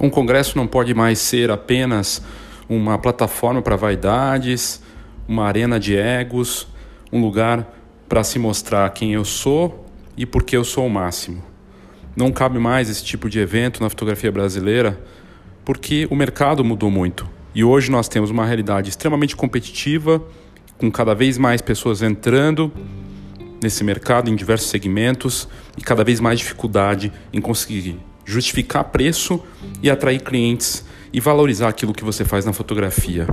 Um congresso não pode mais ser apenas uma plataforma para vaidades, uma arena de egos, um lugar para se mostrar quem eu sou e por que eu sou o máximo. Não cabe mais esse tipo de evento na fotografia brasileira porque o mercado mudou muito. E hoje nós temos uma realidade extremamente competitiva, com cada vez mais pessoas entrando nesse mercado em diversos segmentos e cada vez mais dificuldade em conseguir justificar preço e atrair clientes e valorizar aquilo que você faz na fotografia.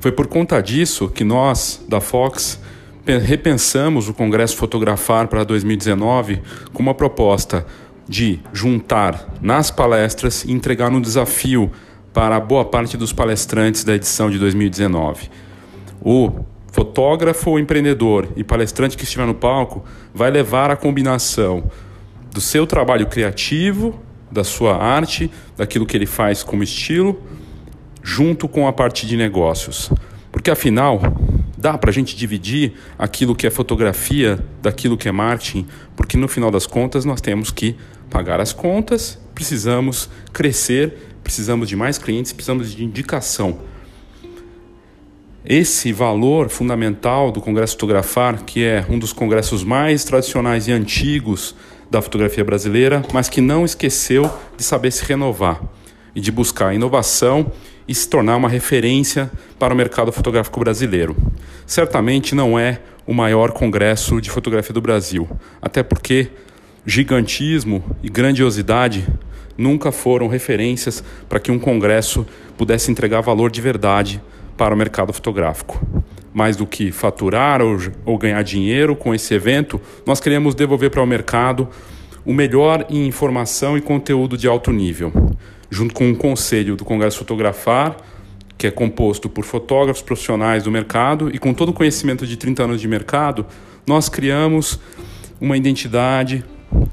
Foi por conta disso que nós, da Fox, repensamos o Congresso Fotografar para 2019 com uma proposta de juntar nas palestras e entregar um desafio para boa parte dos palestrantes da edição de 2019. O fotógrafo ou empreendedor e palestrante que estiver no palco vai levar a combinação do seu trabalho criativo da sua arte, daquilo que ele faz como estilo, junto com a parte de negócios. Porque afinal, dá para a gente dividir aquilo que é fotografia daquilo que é marketing, porque no final das contas nós temos que pagar as contas, precisamos crescer, precisamos de mais clientes, precisamos de indicação. Esse valor fundamental do Congresso Fotografar, que é um dos congressos mais tradicionais e antigos da fotografia brasileira, mas que não esqueceu de saber se renovar e de buscar inovação e se tornar uma referência para o mercado fotográfico brasileiro. Certamente não é o maior congresso de fotografia do Brasil, até porque gigantismo e grandiosidade nunca foram referências para que um congresso pudesse entregar valor de verdade para o mercado fotográfico mais do que faturar ou, ou ganhar dinheiro com esse evento, nós queremos devolver para o mercado o melhor em informação e conteúdo de alto nível, junto com o conselho do Congresso Fotografar, que é composto por fotógrafos profissionais do mercado e com todo o conhecimento de 30 anos de mercado, nós criamos uma identidade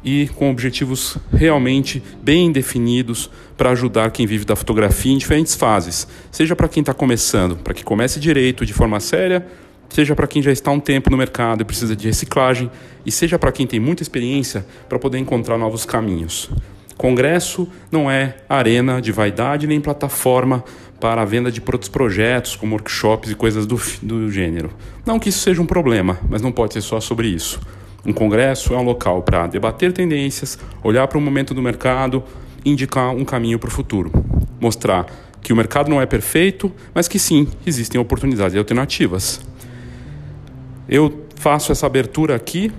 e com objetivos realmente bem definidos para ajudar quem vive da fotografia em diferentes fases, seja para quem está começando, para que comece direito de forma séria, seja para quem já está há um tempo no mercado e precisa de reciclagem, e seja para quem tem muita experiência para poder encontrar novos caminhos. Congresso não é arena de vaidade nem plataforma para a venda de outros projetos, como workshops e coisas do, do gênero. Não que isso seja um problema, mas não pode ser só sobre isso. Um congresso é um local para debater tendências, olhar para o momento do mercado, indicar um caminho para o futuro. Mostrar que o mercado não é perfeito, mas que sim, existem oportunidades e alternativas. Eu faço essa abertura aqui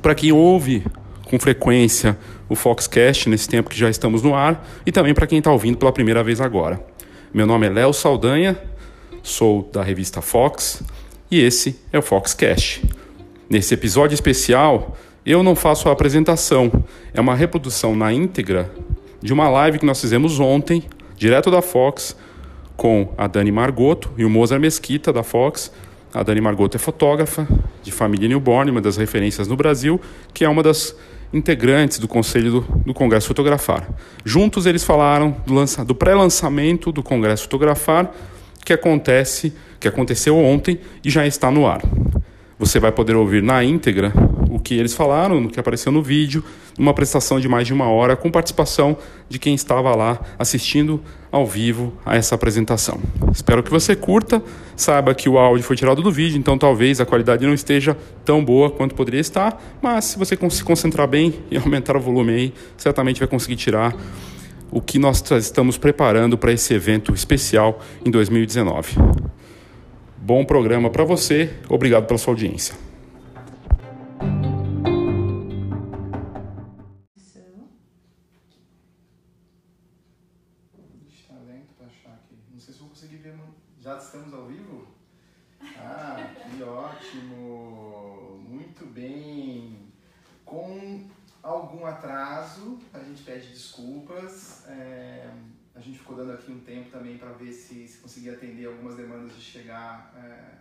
para quem ouve com frequência o Foxcast nesse tempo que já estamos no ar e também para quem está ouvindo pela primeira vez agora. Meu nome é Léo Saldanha, sou da revista Fox e esse é o Foxcast. Nesse episódio especial, eu não faço a apresentação, é uma reprodução na íntegra de uma live que nós fizemos ontem, direto da Fox, com a Dani Margoto e o Mozart Mesquita da Fox. A Dani Margoto é fotógrafa de família newborn, uma das referências no Brasil, que é uma das integrantes do Conselho do, do Congresso Fotografar. Juntos eles falaram do, do pré-lançamento do Congresso Fotografar, que acontece, que aconteceu ontem e já está no ar. Você vai poder ouvir na íntegra o que eles falaram, no que apareceu no vídeo, numa prestação de mais de uma hora, com participação de quem estava lá assistindo ao vivo a essa apresentação. Espero que você curta, saiba que o áudio foi tirado do vídeo, então talvez a qualidade não esteja tão boa quanto poderia estar, mas se você se concentrar bem e aumentar o volume aí, certamente vai conseguir tirar o que nós estamos preparando para esse evento especial em 2019. Bom programa para você. Obrigado pela sua audiência. Já estamos ao vivo? Ah, que ótimo! Muito bem. Com algum atraso, a gente pede desculpas. É a gente ficou dando aqui um tempo também para ver se, se conseguia atender algumas demandas de chegar é,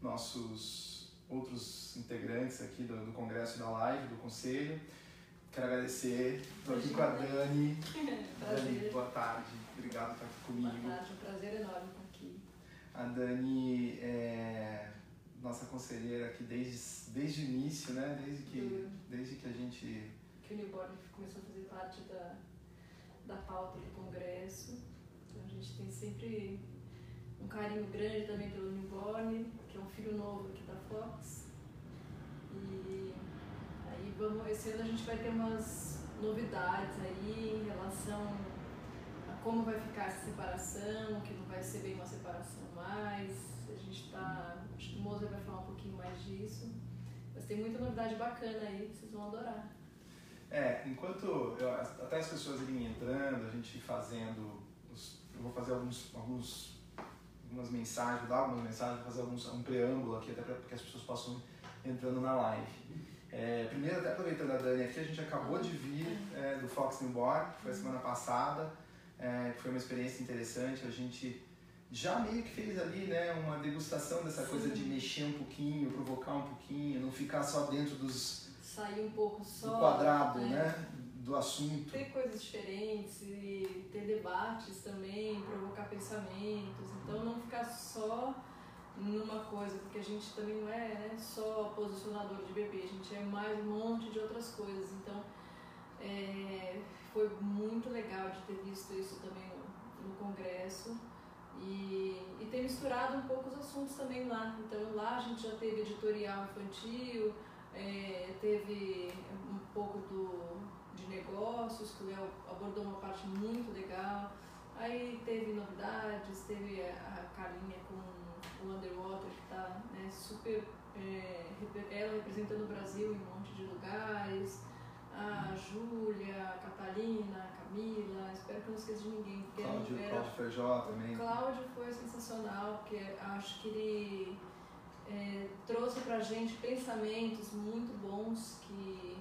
nossos outros integrantes aqui do, do Congresso da Live, do Conselho. Quero agradecer, estou aqui com a Dani. Dani, boa tarde, obrigado por estar aqui comigo. Boa tarde, um prazer enorme estar aqui. A Dani é nossa conselheira aqui desde, desde o início, né? Desde que, desde que a gente... Que o Newborn começou a fazer parte da da pauta do Congresso. Então, a gente tem sempre um carinho grande também pelo Newborn, que é um filho novo aqui da Fox. E aí vamos, esse ano a gente vai ter umas novidades aí em relação a como vai ficar essa separação, que não vai ser bem uma separação mais. A gente está. Acho que o Moser vai falar um pouquinho mais disso. Mas tem muita novidade bacana aí vocês vão adorar. É, enquanto eu, até as pessoas irem entrando, a gente fazendo. Os, eu vou fazer alguns, alguns, algumas mensagens, vou dar algumas mensagens, vou fazer alguns, um preâmbulo aqui, até para que as pessoas possam entrando na live. É, primeiro, até aproveitando a Dani aqui, a gente acabou de vir é, do Fox Newborn, que foi a semana passada, é, que foi uma experiência interessante. A gente já meio que fez ali né, uma degustação dessa Sim. coisa de mexer um pouquinho, provocar um pouquinho, não ficar só dentro dos. Sair um pouco só. Do quadrado, né? né? Do assunto. Ter coisas diferentes e ter debates também, provocar pensamentos. Então não ficar só numa coisa, porque a gente também não é né, só posicionador de bebê, a gente é mais um monte de outras coisas. Então é, foi muito legal de ter visto isso também no, no congresso e, e ter misturado um pouco os assuntos também lá. Então lá a gente já teve editorial infantil, é, teve um pouco do, de negócios, que o Léo abordou uma parte muito legal. Aí teve novidades, teve a, a Carlinha com o Underwater, que está né, super. É, ela representando o Brasil em um monte de lugares a Júlia, a Catalina, a Camila, espero que eu não esqueça de ninguém. Cláudio, era... Cláudio Feijó também. Cláudio foi sensacional, porque acho que ele é, trouxe pra gente pensamentos muito bons que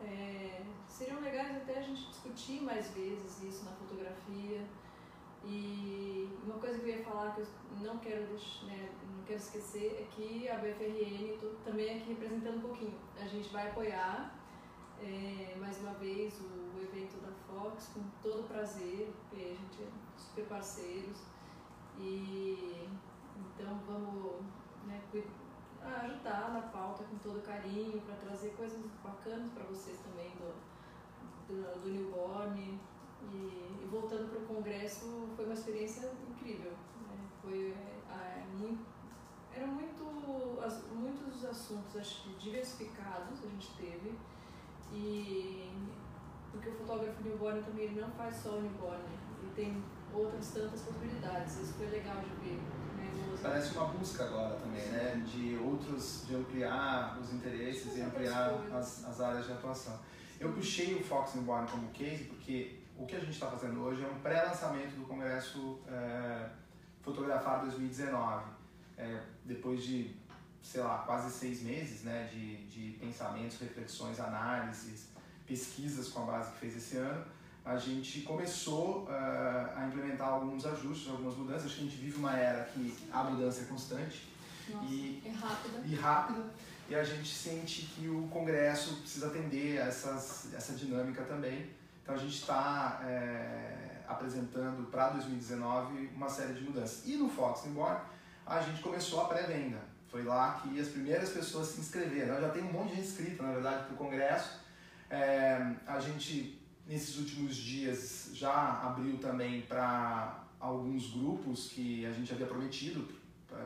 é, seriam legais até a gente discutir mais vezes isso na fotografia. E uma coisa que eu ia falar que eu não quero, deixar, né, não quero esquecer é que a BFRN também aqui representando um pouquinho. A gente vai apoiar é, mais uma vez o, o, evento da Fox com todo prazer, porque a gente é super parceiros e então vamos né, ajudar na pauta com todo carinho para trazer coisas bacanas para vocês também do, do, do newborn e, e voltando para o congresso foi uma experiência incrível né? foi é, muito eram muito, as, muitos assuntos acho diversificados a gente teve e porque o fotógrafo newborn também ele não faz só o newborn, ele tem outras tantas possibilidades. Isso foi legal de ver. Parece uma busca agora também, né? De outros, de ampliar os interesses e ampliar as, as áreas de atuação. Eu puxei o Fox Newborn como case porque o que a gente está fazendo hoje é um pré-lançamento do Congresso é, Fotografar 2019. É, depois de sei lá, quase seis meses né, de, de pensamentos, reflexões, análises, pesquisas com a base que fez esse ano, a gente começou uh, a implementar alguns ajustes, algumas mudanças. Acho que a gente vive uma era que a mudança é constante Nossa, e, é rápida. e rápida. E a gente sente que o Congresso precisa atender essas, essa dinâmica também. Então a gente está é, eh, apresentando para 2019 uma série de mudanças. E no Fox embora a gente começou a pré-venda. Foi lá que as primeiras pessoas se inscreveram. Já tem um monte de gente inscrita, na verdade, para o Congresso. É, a gente, nesses últimos dias, já abriu também para alguns grupos que a gente havia prometido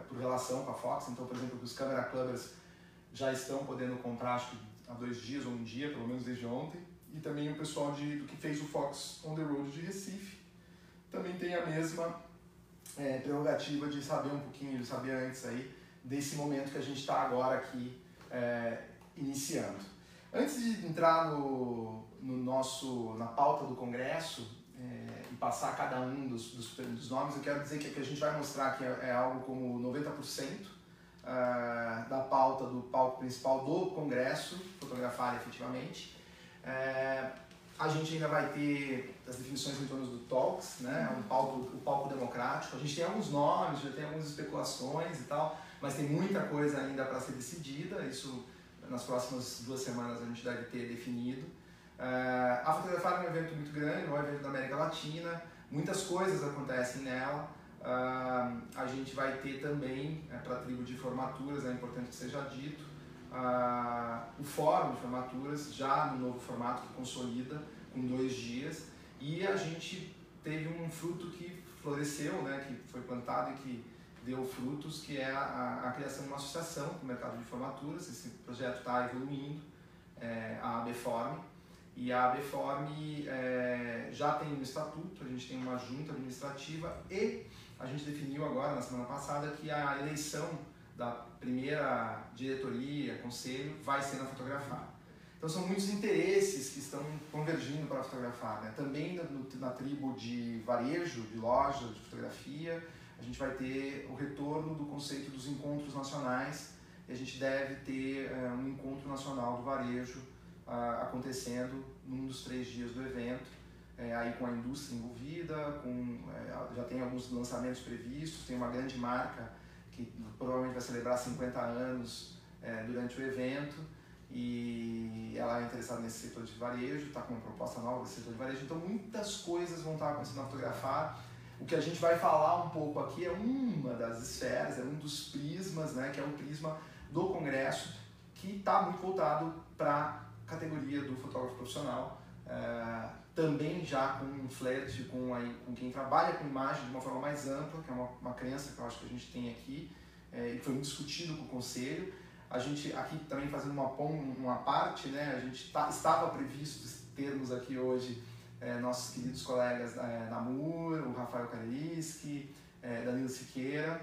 por relação com a Fox. Então, por exemplo, os Camera Clubbers já estão podendo comprar, acho que há dois dias ou um dia, pelo menos desde ontem. E também o pessoal de, do que fez o Fox On The Road de Recife também tem a mesma é, prerrogativa de saber um pouquinho, de saber antes aí desse momento que a gente está agora aqui é, iniciando. Antes de entrar no, no, nosso, na pauta do Congresso é, e passar cada um dos, dos, dos, nomes, eu quero dizer que, que a gente vai mostrar que é, é algo como 90% uh, é, da pauta do palco principal do Congresso, fotografar efetivamente. É, a gente ainda vai ter as definições em torno do Talks, né? um palco, o palco democrático. A gente tem alguns nomes, já tem algumas especulações e tal, mas tem muita coisa ainda para ser decidida. Isso nas próximas duas semanas a gente deve ter definido. Uh, a Fotografar é um evento muito grande, um evento da América Latina, muitas coisas acontecem nela. Uh, a gente vai ter também, é, para a tribo de formaturas, é importante que seja dito, uh, o fórum de formaturas, já no novo formato que consolida, com dois dias. E a gente teve um fruto que floresceu, né, que foi plantado e que deu frutos, que é a, a criação de uma associação com o mercado de formaturas. Esse projeto está evoluindo, é, a ABForm. E a ABForm é, já tem um estatuto, a gente tem uma junta administrativa e a gente definiu agora, na semana passada, que a eleição da primeira diretoria, conselho, vai ser na fotografar. Então são muitos interesses que estão convergindo para fotografar. Né? Também na, tribo de varejo, de loja, de fotografia, a gente vai ter o retorno do conceito dos encontros nacionais e a gente deve ter uh, um encontro nacional do varejo uh, acontecendo num dos três dias do evento, é, aí com a indústria envolvida, com, é, já tem alguns lançamentos previstos, tem uma grande marca que provavelmente vai celebrar 50 anos é, durante o evento e ela é interessada nesse setor de varejo, está com uma proposta nova desse setor de varejo, então muitas coisas vão estar acontecendo na fotografar. O que a gente vai falar um pouco aqui é uma das esferas, é um dos prismas, né, que é o prisma do congresso, que está muito voltado para a categoria do fotógrafo profissional, é, também já com um flerte com, aí, com quem trabalha com imagem de uma forma mais ampla, que é uma, uma crença que eu acho que a gente tem aqui, é, e foi muito discutido com o conselho, a gente aqui também fazendo uma, uma parte, né, a gente tá, estava previsto termos aqui hoje é, nossos queridos colegas é, Namur, o Rafael Kareliski, é, Danilo Siqueira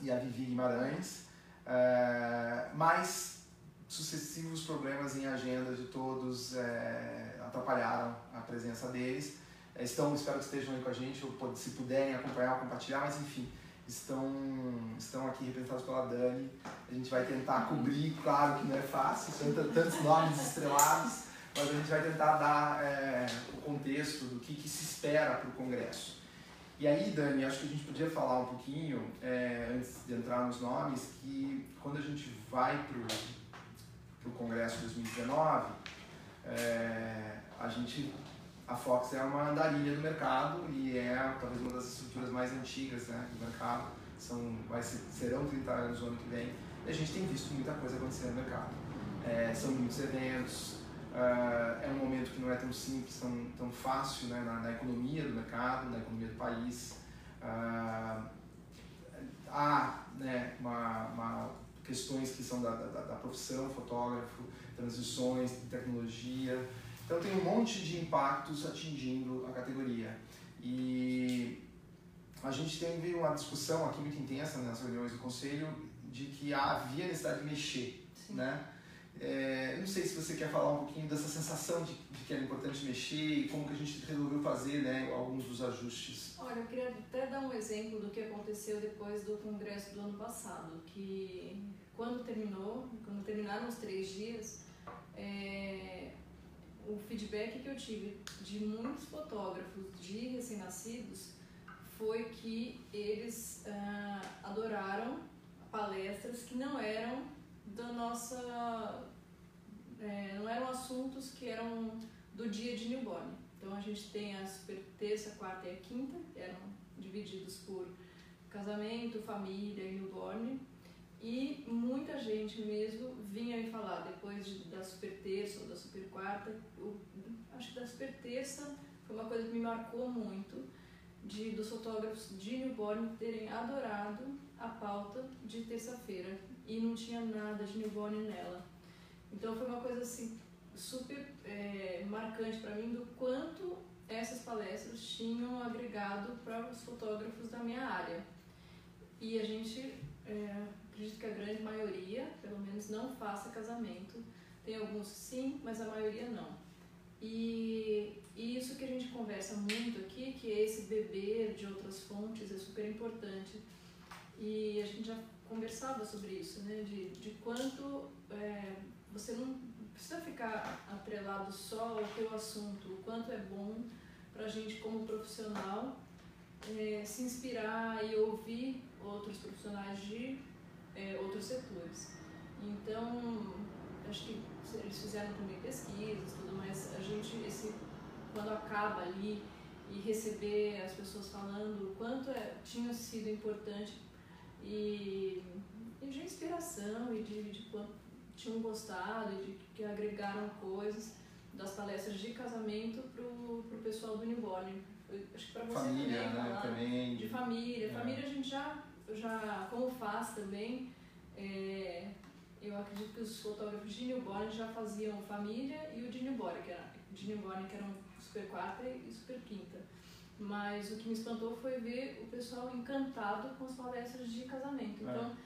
e a Vivi Guimarães, é, mas sucessivos problemas em agenda de todos é, atrapalharam a presença deles. É, estão, espero que estejam aí com a gente, ou se puderem acompanhar, compartilhar, mas enfim, estão, estão aqui representados pela Dani. A gente vai tentar cobrir, claro que não é fácil, são tantos nomes estrelados, mas a gente vai tentar dar é, o contexto do que, que se espera para o Congresso. E aí, Dani, acho que a gente podia falar um pouquinho, é, antes de entrar nos nomes, que quando a gente vai para o Congresso 2019, é, a gente a Fox é uma andarilha do mercado e é talvez uma das estruturas mais antigas né, do mercado. São, vai ser, serão 30 anos no ano que vem e a gente tem visto muita coisa acontecer no mercado. É, são muitos eventos, uh, é um momento que não é tão simples, tão, tão fácil né, na, na economia do mercado, na economia do país. Uh, há né, uma, uma, questões que são da, da, da profissão, fotógrafo, transições, tecnologia. Então tem um monte de impactos atingindo a categoria. E a gente teve uma discussão aqui muito intensa nas reuniões do conselho de que havia necessidade de mexer, Sim. né? É, não sei se você quer falar um pouquinho dessa sensação de, de, que era importante mexer e como que a gente resolveu fazer né, alguns dos ajustes. Olha, eu queria até dar um exemplo do que aconteceu depois do congresso do ano passado, que quando terminou, quando terminaram os três dias, é, o feedback que eu tive de muitos fotógrafos de recém-nascidos foi que eles ah, adoraram palestras que não eram da nossa é, não eram assuntos que eram do dia de newborn. Então a gente tem a super terça quarta e a quinta que eram divididos por casamento família e newborn e muita gente mesmo vinha me falar, depois de, da super terça ou da super quarta, eu, acho que da super terça foi uma coisa que me marcou muito, de dos fotógrafos de newborn terem adorado a pauta de terça-feira e não tinha nada de newborn nela. Então foi uma coisa assim super é, marcante para mim do quanto essas palestras tinham agregado para os fotógrafos da minha área. E a gente é, maioria, pelo menos, não faça casamento. Tem alguns sim, mas a maioria não. E, e isso que a gente conversa muito aqui, que esse beber de outras fontes é super importante. E a gente já conversava sobre isso, né? De, de quanto é, você não precisa ficar atrelado só ao teu assunto, o quanto é bom para a gente como profissional é, se inspirar e ouvir outros profissionais de é, outros setores. Então, acho que eles fizeram também pesquisas, tudo, mas a gente, esse, quando acaba ali e receber as pessoas falando o quanto é, tinha sido importante e, e de inspiração e de, de quanto tinham gostado e de que agregaram coisas, das palestras de casamento pro, pro pessoal do newborn. Acho que para você família, também, né? falar Também. de família. É. Família a gente já, já como faz também, é, eu acredito que os fotógrafos de newborn já faziam família e o de newborn, que era, de newborn, que eram super quarta e super quinta. Mas o que me espantou foi ver o pessoal encantado com as palestras de casamento. É. Então,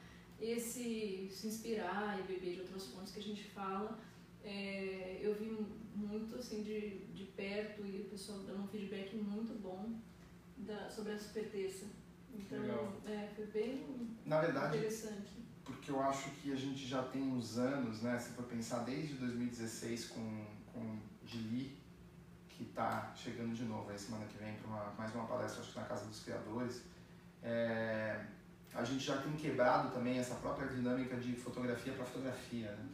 esse se inspirar e beber de outras fontes que a gente fala, é, eu vi muito assim de, de perto e o pessoal dando um feedback muito bom da, sobre a super terça. Então, Legal. é, foi bem Na verdade, interessante. porque eu acho que a gente já tem uns anos, né? Se for pensar desde 2016 com, com Gili, que está chegando de novo aí semana que vem para mais uma palestra, acho que na Casa dos Criadores, é, a gente já tem quebrado também essa própria dinâmica de fotografia para fotografia, né?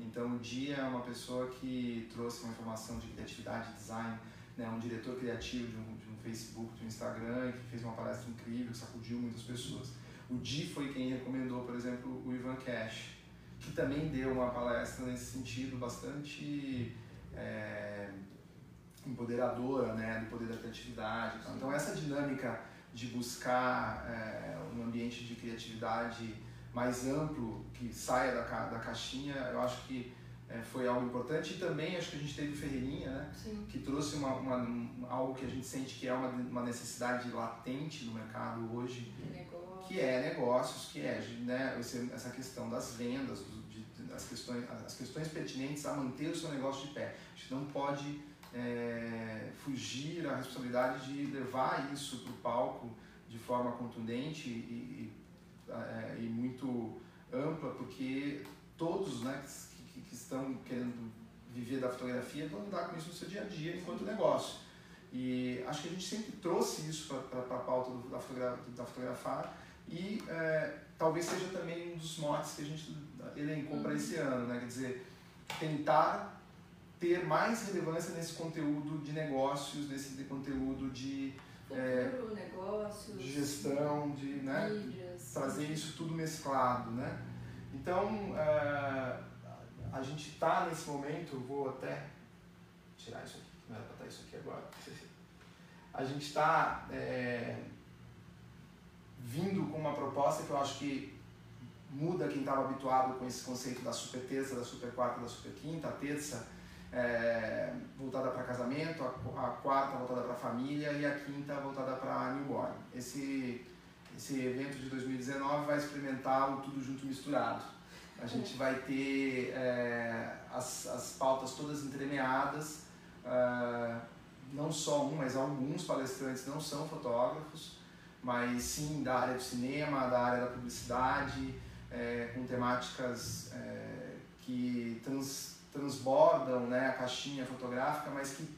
Então, o Dia é uma pessoa que trouxe uma informação de criatividade, design, né? um diretor criativo de um, de Facebook, um Instagram, que fez uma palestra incrível, que sacudiu muitas pessoas. O Di foi quem recomendou, por exemplo, o Ivan Cash, que também deu uma palestra nesse sentido bastante é, empoderadora, né, do poder da criatividade. e tal. Então essa dinâmica de buscar é, um ambiente de criatividade mais amplo, que saia da, ca- da caixinha, eu acho que é, foi algo importante. E também acho que a gente teve o Ferreirinha, né, Sim. que trouxe uma, uma, um- algo que a gente sente que é uma, uma necessidade latente no mercado hoje, Que negócio. que é negócios, que é né, esse- essa questão das vendas, de, de- as, questões, as questões pertinentes a manter o seu negócio de pé. A gente não pode é, fugir à responsabilidade de levar isso para o palco de forma contundente e, e, é, e muito ampla, porque todos né, estão querendo viver da fotografia vão lidar com isso no seu dia a dia enquanto negócio. E acho que a gente sempre trouxe isso para a pauta do, da, fotogra da fotografar e é, talvez seja também um dos motes que a gente elencou para esse ano, né? quer dizer, tentar ter mais relevância nesse conteúdo de negócios, nesse conteúdo de, Futuro, negócios, de gestão, de né? mídias. trazer isso tudo mesclado, né? Então, é, a gente está nesse momento, vou até tirar isso aqui, não era para estar isso aqui agora. A gente está vindo com uma proposta que eu acho que muda quem estava habituado com esse conceito da super terça, da super quarta, da super quinta, a terça é, voltada para casamento, a, a quarta voltada para família e a quinta voltada para newborn. Esse, esse evento de 2019 vai experimentar o tudo junto misturado. A gente vai ter é, as, as pautas todas entremeadas, ah, não só um, mas alguns palestrantes não são fotógrafos, mas sim da área do cinema, da área da publicidade, é, com temáticas é, que trans, transbordam né, a caixinha fotográfica, mas que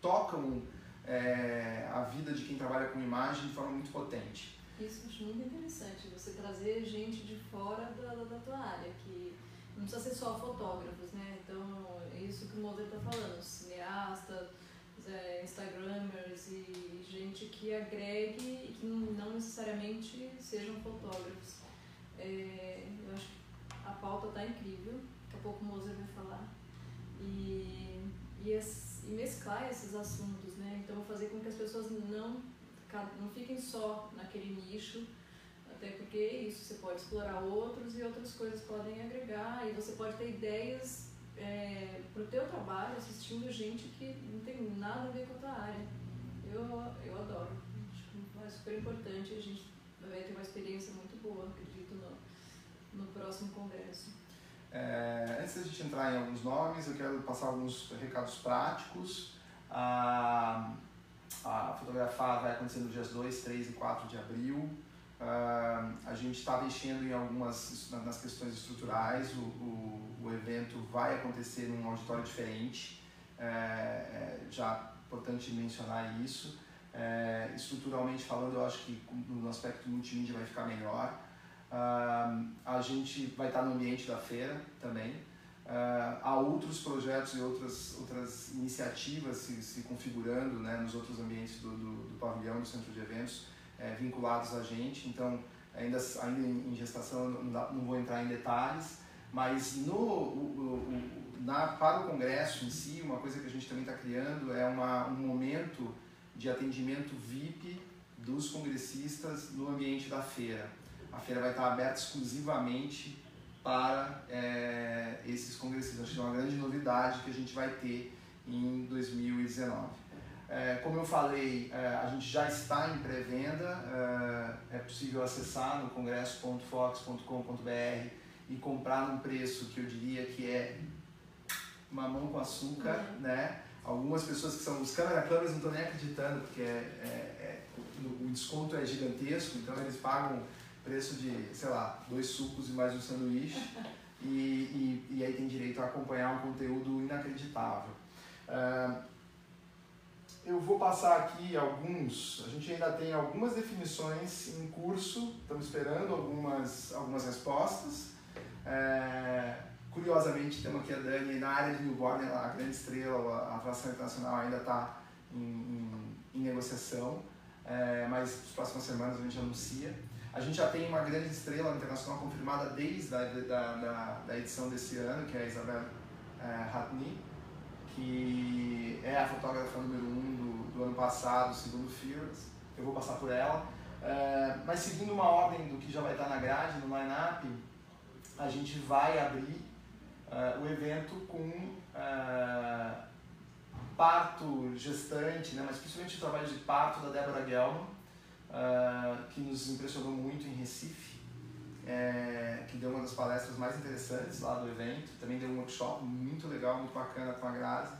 tocam é, a vida de quem trabalha com imagem de forma muito potente. Isso acho muito interessante, você trazer gente de fora da, da, tua área, que não precisa ser só fotógrafos, né? Então, é isso que o Moser está falando, cineasta, é, instagramers e gente que agregue e que não necessariamente sejam fotógrafos. É, eu acho que a pauta está incrível, daqui a pouco o Moser vai falar. E, e, es- e mesclar esses assuntos, né? Então, fazer com que as pessoas não, não fiquem só naquele nicho, até porque é isso, você pode explorar outros e outras coisas podem agregar e você pode ter ideias é, para o teu trabalho assistindo gente que não tem nada a ver com a tua área. Eu, eu adoro, acho é super importante a gente vai ter uma experiência muito boa, acredito, no, no próximo congresso. É, antes da gente entrar em alguns nomes, eu quero passar alguns recados práticos. A, a fotografar vai acontecer nos dias 2, 3 e 4 de abril. Ah, a gente está mexendo em algumas nas questões estruturais. O, o, o evento vai acontecer num auditório diferente. É, é, já importante mencionar isso. É, estruturalmente falando, eu acho que no aspecto multimídia vai ficar melhor. Ah, a gente vai estar no ambiente da feira também. Ah, há outros projetos e outras, outras iniciativas se, se configurando né, nos outros ambientes do, do, do pavilhão, do centro de eventos, eh, vinculados a gente. Então, ainda, ainda em gestação, não, não vou entrar em detalhes, mas no, o, o na, para o congresso em si, uma coisa que a gente também está criando é uma, um momento de atendimento VIP dos congressistas no ambiente da feira. A feira vai estar aberta exclusivamente para é, esses congressistas. Acho que é uma grande novidade que a gente vai ter em 2019. É, como eu falei, é, a gente já está em pré-venda, é, é possível acessar no congresso.fox.com.br e comprar num preço que eu diria que é mamão com açúcar, uhum. né? Algumas pessoas que são os câmera câmeras não estão nem acreditando porque é, é, é, o desconto é gigantesco, então eles pagam preço de, sei lá, dois sucos e mais um sanduíche e, e, e aí tem direito a acompanhar um conteúdo inacreditável. Uh, eu vou passar aqui alguns, a gente ainda tem algumas definições em curso, estamos esperando algumas, algumas respostas. É, curiosamente, temos aqui a Dani na área de newborn, a grande estrela, a atração internacional ainda está em, em, em, negociação, é, mas nas próximas semanas a gente anuncia. A gente já tem uma grande estrela internacional confirmada desde a da, da, da edição desse ano, que é a Isabel é, que é a fotógrafa número 1 um do, do ano passado, segundo Fearless. Eu vou passar por ela. É, mas seguindo uma ordem do que já vai estar na grade, no line-up, a gente vai abrir uh, o evento com uh, parto gestante, né, mas principalmente o trabalho de parto da Débora Gelman, uh, que nos impressionou muito em Recife, é, que deu uma das palestras mais interessantes lá do evento, também deu um workshop muito legal, muito bacana com a Grazi,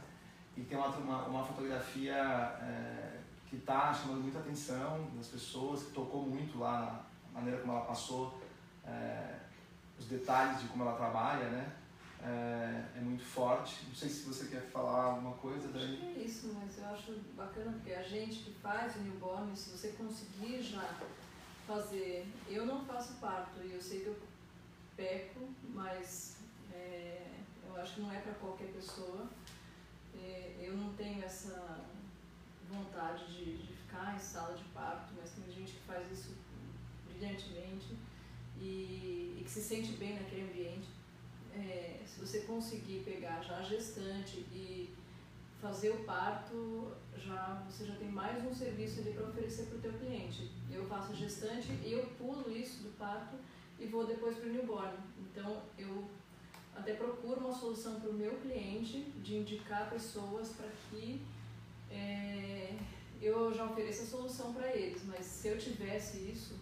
e tem uma, uma, uma fotografia é, que está chamando muita atenção das pessoas, que tocou muito lá na maneira como ela passou é, os detalhes de como ela trabalha, né? É, é, muito forte. Não sei se você quer falar alguma coisa, Dani. Acho que é isso, mas eu acho bacana porque a gente que faz o newborn, se você conseguir já fazer. Eu não faço parto e eu sei que eu peco, mas é, eu acho que não é para qualquer pessoa. É, eu não tenho essa vontade de, de ficar em sala de parto, mas tem gente que faz isso brilhantemente e, e que se sente bem naquele ambiente. É, se você conseguir pegar já a gestante e fazer o parto, já você já tem mais um serviço ali para oferecer para o teu cliente. Eu faço gestante e eu pulo isso do parto e vou depois para o newborn. Então eu até procuro uma solução para o meu cliente de indicar pessoas para que é, eu já ofereça a solução para eles. Mas se eu tivesse isso,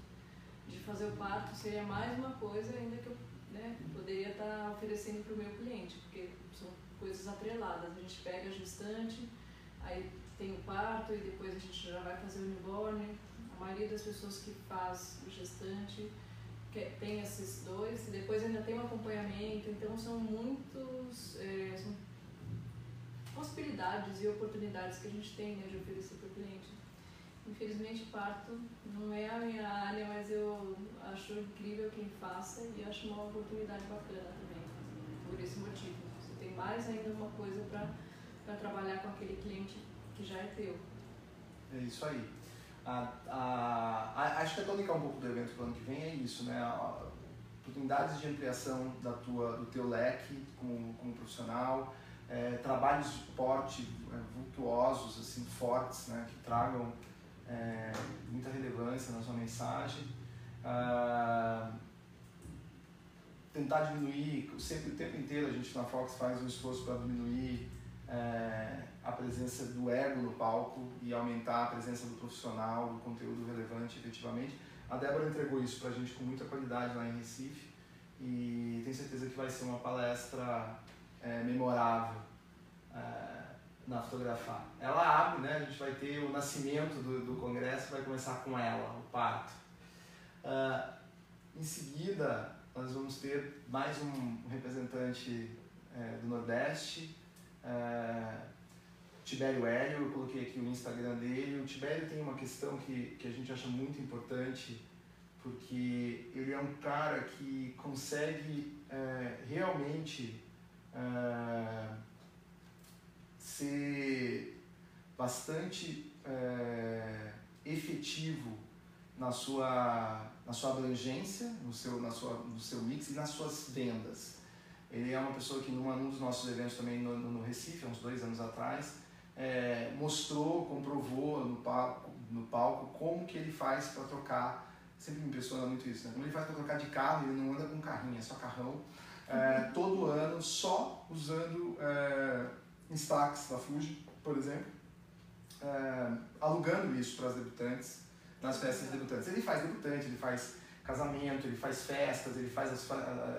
de fazer o parto seria mais uma coisa ainda que eu né, poderia estar tá oferecendo para o meu cliente, porque são coisas atreladas. A gente pega gestante, aí tem o parto e depois a gente já vai fazer o newborn. A maioria das pessoas que faz o gestante tem esses dois e depois ainda tem um acompanhamento, então são muitos é, são possibilidades e oportunidades que a gente tem né, de oferecer para o cliente. Infelizmente, parto não é a minha área, mas eu acho incrível quem faça e acho uma oportunidade bacana também, por esse motivo. Você tem mais ainda uma coisa para trabalhar com aquele cliente que já é teu. É isso aí. A, a, a, acho que a tônica um pouco do evento do ano que vem é isso, né? A, oportunidades de ampliação da tua, do teu leque como, como profissional, é, trabalhos de porte é, vultuosos, assim, fortes, né? Que tragam é, muita relevância na sua mensagem. Ah, tentar diminuir, sempre o tempo inteiro a gente na Fox faz um esforço para diminuir é, a presença do ego no palco e aumentar a presença do profissional, do conteúdo relevante efetivamente. A Débora entregou isso para a gente com muita qualidade lá em Recife e tenho certeza que vai ser uma palestra é, memorável. É, na fotografar. Ela abre, né? A gente vai ter o nascimento do, do congresso, vai começar com ela, o parto. Uh, em seguida, nós vamos ter mais um representante é, do Nordeste, é, Tibério Hélio, eu coloquei aqui o Instagram dele. O Tibério tem uma questão que, que a gente acha muito importante, porque ele é um cara que consegue é, realmente ser bastante é, efetivo na sua, na sua abrangência, no seu, na sua, no seu mix e nas suas vendas. Ele é uma pessoa que num dos nossos eventos também no, no Recife, há uns dois anos atrás, é, mostrou, comprovou no palco, no palco como que ele faz para trocar. Sempre me impressiona muito isso, né? Como ele faz para trocar de carro, ele não anda com carrinho, é só carrão. É, todo ano, só usando Instax da Fuji, por exemplo, é, alugando isso para as debutantes, nas festas debutantes. Ele faz debutante, ele faz casamento, ele faz festas, ele faz a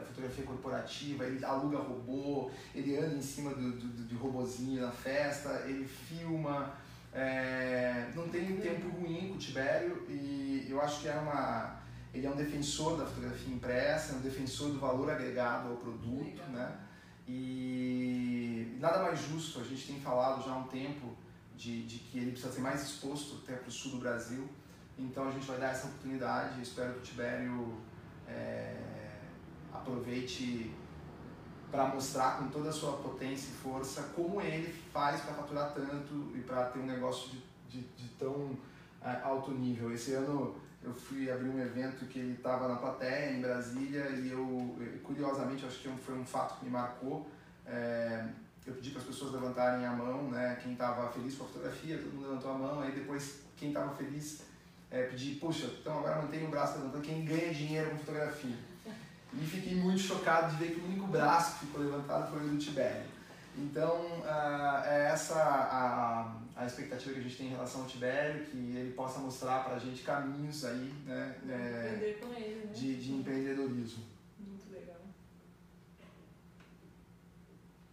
fotografia corporativa, ele aluga robô, ele anda em cima do, do, de robozinho na festa, ele filma. É, não tem um tempo ruim com o Tibério e eu acho que é uma, ele é um defensor da fotografia impressa, é um defensor do valor agregado ao produto, Legal. né? E nada mais justo, a gente tem falado já há um tempo de, de que ele precisa ser mais exposto até para o sul do Brasil. Então a gente vai dar essa oportunidade. Espero que o Tibério é, aproveite para mostrar com toda a sua potência e força como ele faz para faturar tanto e para ter um negócio de, de, de tão é, alto nível. Esse ano eu fui abrir um evento que ele estava na plateia em Brasília e eu, curiosamente, acho que foi um fato que me marcou. É, eu pedi para as pessoas levantarem a mão, né? Quem estava feliz com a fotografia, todo mundo levantou a mão. Aí depois quem estava feliz é, pedi, puxa, então agora mantenha o braço levantando, quem ganha dinheiro com fotografia. E fiquei muito chocado de ver que o único braço que ficou levantado foi o do Tibério. Então, uh, é essa a, a expectativa que a gente tem em relação ao Tibério, que ele possa mostrar para a gente caminhos aí, né, é, ele, né? De, de empreendedorismo. Muito legal.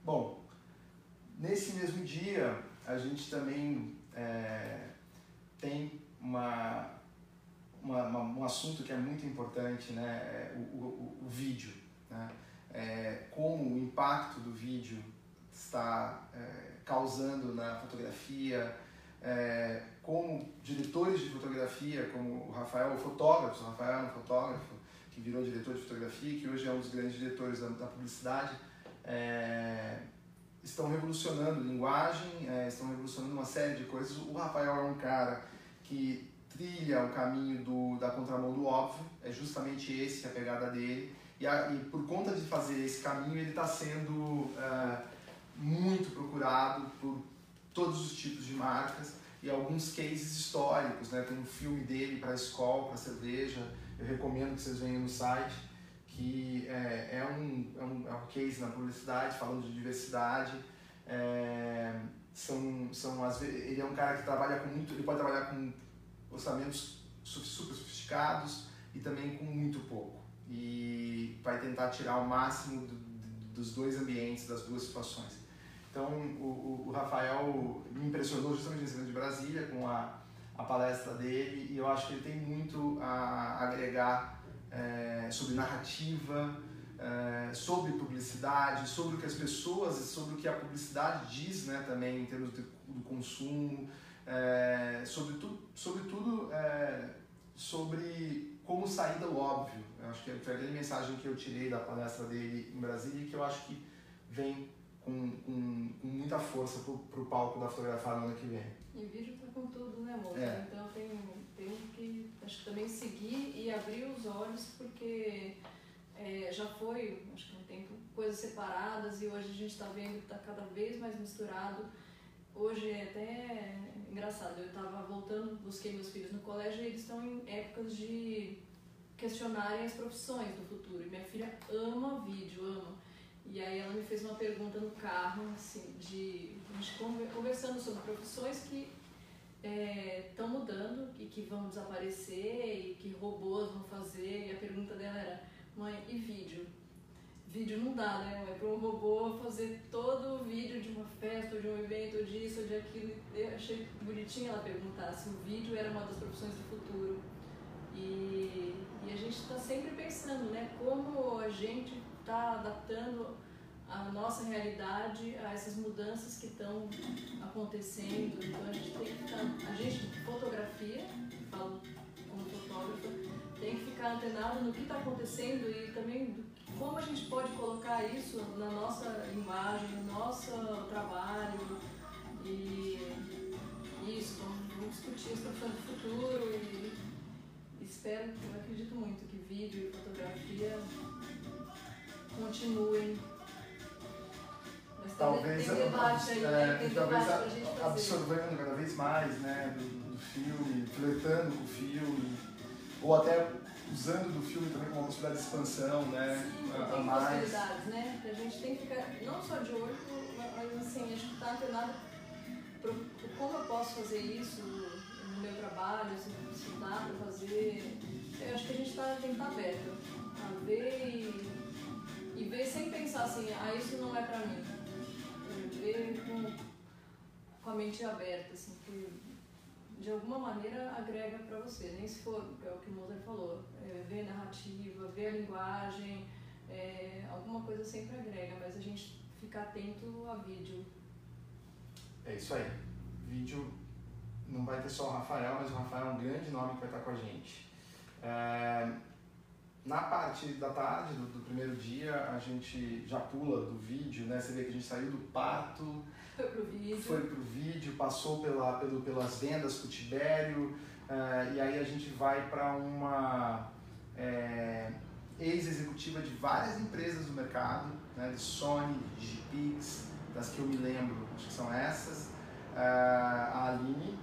Bom, nesse mesmo dia, a gente também é, tem uma, uma, uma, um assunto que é muito importante, né? É o, o, o vídeo. Né? É, como o impacto do vídeo está é, causando na fotografia, é, como diretores de fotografia, como o Rafael, o fotógrafo, o Rafael é um fotógrafo que virou diretor de fotografia, que hoje é um dos grandes diretores da, da publicidade, é, estão revolucionando linguagem, é, estão revolucionando uma série de coisas. O Rafael é um cara que trilha o caminho do, da contramão do óbvio, é justamente esse a pegada dele, e, a, e por conta de fazer esse caminho ele está sendo uh, muito procurado por todos os tipos de marcas e alguns cases históricos, né? tem um filme dele para a escola, para cerveja, eu recomendo que vocês venham no site, que é, é, um, é, um, é um case na publicidade, falando de diversidade, é, são, são vezes, ele é um cara que trabalha com muito, ele pode trabalhar com orçamentos super sofisticados e também com muito pouco. E vai tentar tirar o máximo do, dos dois ambientes, das duas situações. Então, o, o, Rafael me impressionou justamente nesse evento de Brasília com a, a palestra dele e eu acho que ele tem muito a agregar é, sobre narrativa, é, sobre publicidade, sobre o que as pessoas, sobre o que a publicidade diz né, também em termos de, do consumo, é, sobretudo, sobretudo é, sobre como sair do óbvio. Eu acho que foi a grande mensagem que eu tirei da palestra dele em Brasília e que eu acho que vem com, com, com muita força para o palco da fotografia no ano que vem. E vídeo tá com tudo, né, amor? É. Então tem, tem que acho que também seguir e abrir os olhos, porque é, já foi, acho que um tempo, coisas separadas e hoje a gente está vendo que está cada vez mais misturado. Hoje é até engraçado, eu estava voltando, busquei meus filhos no colégio e eles estão em épocas de questionarem as profissões do futuro. E minha filha ama vídeo, ama. E aí ela me fez uma pergunta no carro, assim, de a gente conversando sobre profissões que estão é, mudando e que vão desaparecer e que robôs vão fazer. E a pergunta dela era, mãe, e vídeo? vídeo não dá, né? É para um robô fazer todo o vídeo de uma festa, de um evento, disso, de aquilo. Eu achei bonitinho ela perguntar se o vídeo era uma das profissões do futuro. E, e a gente está sempre pensando, né? Como a gente está adaptando a nossa realidade a essas mudanças que estão acontecendo. Então a gente tem que ficar, a gente fotografia, falo como fotógrafa, tem que ficar antenado no que está acontecendo e também como a gente pode colocar isso na nossa imagem, no nosso trabalho e isso, vamos, discutir as profissões do futuro e espero, eu acredito muito que vídeo e fotografia continuem parte aí, né? Tem talvez parte pra gente fazer. absorvendo cada vez mais, né, do, do filme, flertando com o filme, ou até usando do filme também como uma possibilidade de expansão, né, Sim, a, a tem mais. possibilidades, né? A gente tem que ficar não só de olho, mas assim, acho que tá antenado como eu posso fazer isso no meu trabalho, se, se dá pra fazer. Eu acho que a gente tá, tem que estar aberto a ver e, e ver sem pensar assim, ah, isso não é pra mim. Ver com, com a mente aberta, assim, que de alguma maneira agrega para você, nem se for, é o que o Mozart falou, é, ver a narrativa, ver a linguagem, é, alguma coisa sempre agrega, mas a gente fica atento a vídeo. É isso aí. Vídeo não vai ter só o Rafael, mas o Rafael é um grande nome que vai estar com a gente. É, na parte da tarde, do, do, primeiro dia, a gente já pula do vídeo, né? Você vê que a gente saiu do parto, foi pro vídeo, foi pro vídeo passou pela, pelo, pelas vendas com o Tibério, é, e aí a gente vai para uma é, ex-executiva de várias empresas do mercado, né? De Sony, de Gpix, das que eu me lembro, acho que são essas, é, a Aline,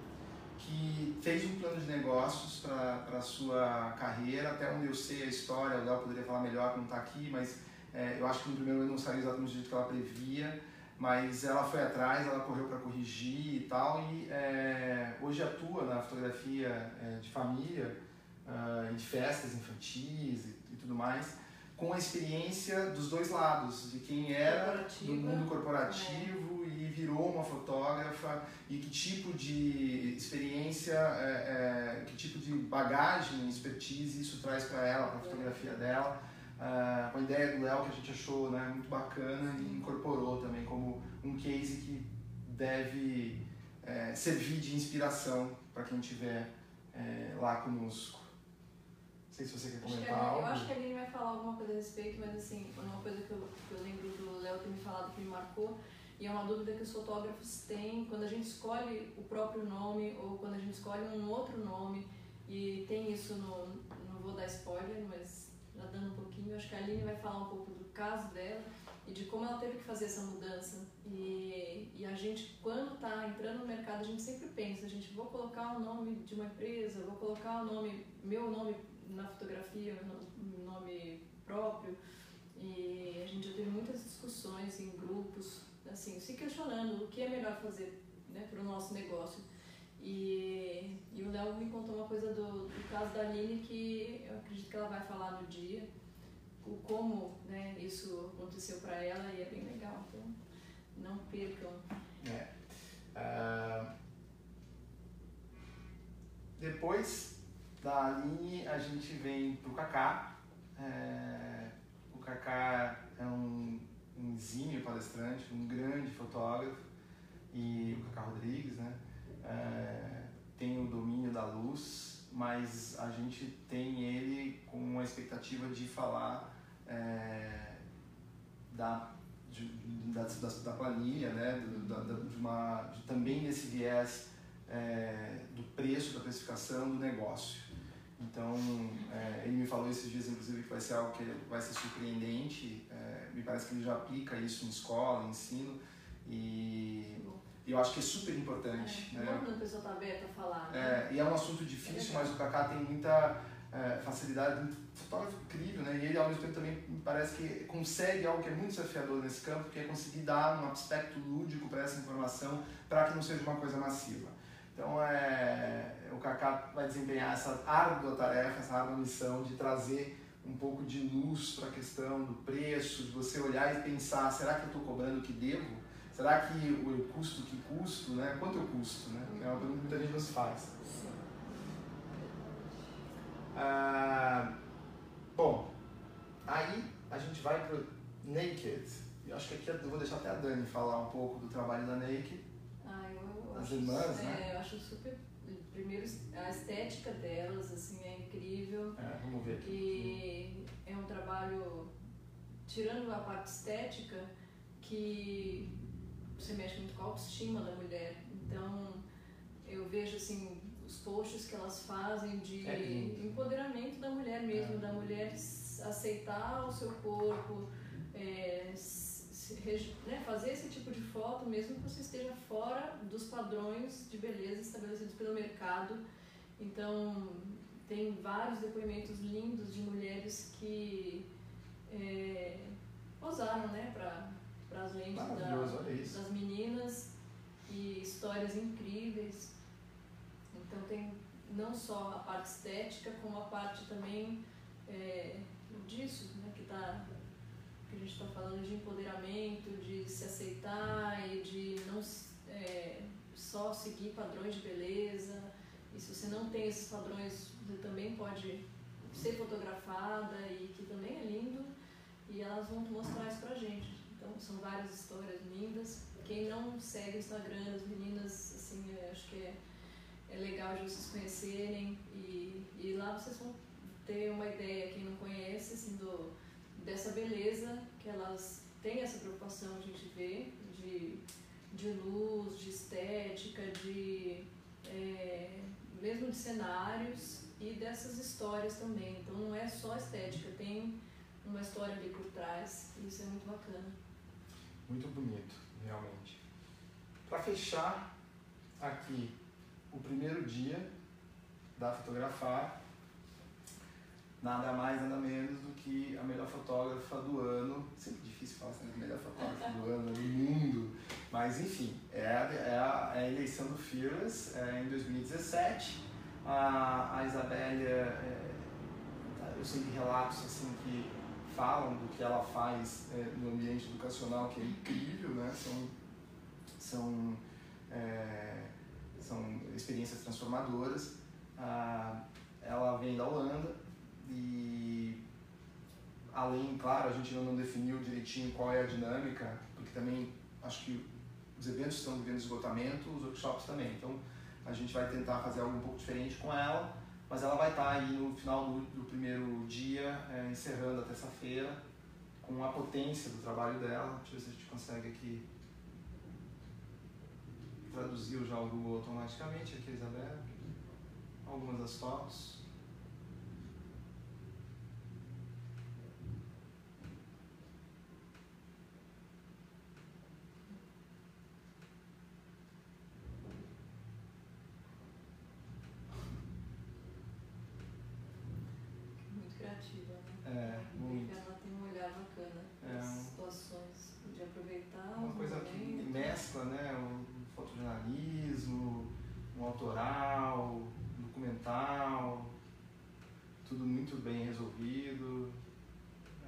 que fez um plano de negócios para a sua carreira, até onde eu sei a história, o Léo poderia falar melhor, não está aqui, mas é, eu acho que no primeiro ano não saiu exatamente do jeito que ela previa, mas ela foi atrás, ela correu para corrigir e tal, e é, hoje atua na fotografia é, de família, uh, de festas infantis e, e tudo mais, com a experiência dos dois lados, de quem era do mundo corporativo e virou uma fotógrafa e que tipo de experiência, é, é, que tipo de bagagem, expertise isso traz para ela, para a fotografia dela. Uh, com a ideia do Léo que a gente achou né, muito bacana e incorporou também como um case que deve é, servir de inspiração para quem estiver é, lá conosco sei se você quer comentar acho que, algo. Eu acho que a Aline vai falar alguma coisa a respeito, mas assim, uma coisa que eu, que eu lembro do Léo ter me falado que me marcou, e é uma dúvida que os fotógrafos têm quando a gente escolhe o próprio nome ou quando a gente escolhe um outro nome, e tem isso no. Não vou dar spoiler, mas já dando um pouquinho, acho que a Aline vai falar um pouco do caso dela e de como ela teve que fazer essa mudança. E, e a gente, quando está entrando no mercado, a gente sempre pensa, a gente vou colocar o nome de uma empresa, vou colocar o nome, meu nome na fotografia, no nome próprio. E a gente já teve muitas discussões em grupos, assim, se questionando o que é melhor fazer né, para o nosso negócio. E, e o Léo me contou uma coisa do, do caso da Aline que eu acredito que ela vai falar no dia, o como né, isso aconteceu para ela e é bem legal. Então, não percam. É. Uh, depois da Aline a gente vem pro Kaká. É, o Kaká é um, um exímio palestrante, um grande fotógrafo, e o Kaká Rodrigues, né? É, tem o domínio da luz, mas a gente tem ele com a expectativa de falar é, da, de, da, da, da, planilha, né? Da, da, de uma, de, também nesse viés é, do preço, da precificação do negócio. Então, é, ele me falou esses dias, inclusive, que vai ser algo que vai ser surpreendente. É, me parece que ele já aplica isso em escola, em ensino. E, eu acho que é super importante. É, né? Quando a pessoa está aberta a falar. Né? É, e é um assunto difícil, mas o Kaká tem muita é, facilidade, muito fotógrafo incrível, né? E ele, ao mesmo tempo, também me parece que consegue algo que é muito desafiador nesse campo, que é conseguir dar um aspecto lúdico para essa informação, para que não seja uma coisa massiva. Então, é, o Kaká vai desempenhar essa árdua tarefa, essa árdua missão de trazer um pouco de luz para a questão do preço, de você olhar e pensar, será que eu estou cobrando o que devo? Será que eu custo o que custo? Né? Quanto eu custo? Né? É uma pergunta que muita gente nos faz. Ah, bom, aí a gente vai para o Naked. Eu acho que aqui eu vou deixar até a Dani falar um pouco do trabalho da Naked. Ah, eu, As irmãs, é, né? eu acho super. Primeiro, a estética delas assim, é incrível. É, vamos ver aqui. E é um trabalho, tirando a parte estética, que você mexe muito com a autoestima da mulher. Então, eu vejo assim os posts que elas fazem de É empoderamento da mulher mesmo, É. da mulher aceitar o seu corpo, é, né, fazer esse tipo de foto mesmo que você esteja fora dos padrões de beleza estabelecidos pelo mercado. Então, tem vários depoimentos lindos de mulheres que é, posaram né, para as lentes da, das meninas e histórias incríveis. Então, tem não só a parte estética, como a parte também é, disso, né, que está está falando de empoderamento, de se aceitar e de não é, só seguir padrões de beleza. E se você não tem esses padrões, você também pode ser fotografada e que também é lindo. E elas vão mostrar isso pra gente. Então são várias histórias lindas. Quem não segue o Instagram das meninas, assim, acho que é, é legal de vocês conhecerem. E, e lá vocês vão ter uma ideia, quem não conhece, assim, do dessa beleza que elas têm essa preocupação, a gente vê, de, de luz, de estética, de é, mesmo de cenários e dessas histórias também. Então não é só estética, tem uma história ali por trás e isso é muito bacana. Muito bonito, realmente. Para fechar aqui o primeiro dia da fotografar, nada mais, nada menos do que a melhor fotógrafa do ano. Sempre difícil falar assim, melhor fotógrafa do ano do mundo. Mas enfim, é, é, a, é a eleição do Fearless é, em 2017. A, a Isabelle, é, eu sempre relatos assim que falam do que ela faz é, no ambiente educacional, que é incrível, né? São, são, é, são experiências transformadoras. Ah, ela vem da Holanda, e além, claro, a gente ainda não definiu direitinho qual é a dinâmica, porque também acho que os eventos estão vivendo esgotamento, os workshops também. Então a gente vai tentar fazer algo um pouco diferente com ela, mas ela vai estar aí no final do, do primeiro dia, é, encerrando a terça-feira, com a potência do trabalho dela. Deixa eu ver se a gente consegue aqui traduzir já o Google automaticamente aqui, Isabel. Algumas das fotos. É, muito. Ela tem um olhar bacana é, situações de aproveitar. Uma coisa que mescla, né? O fotojornalismo, um autoral, um documental, tudo muito bem resolvido.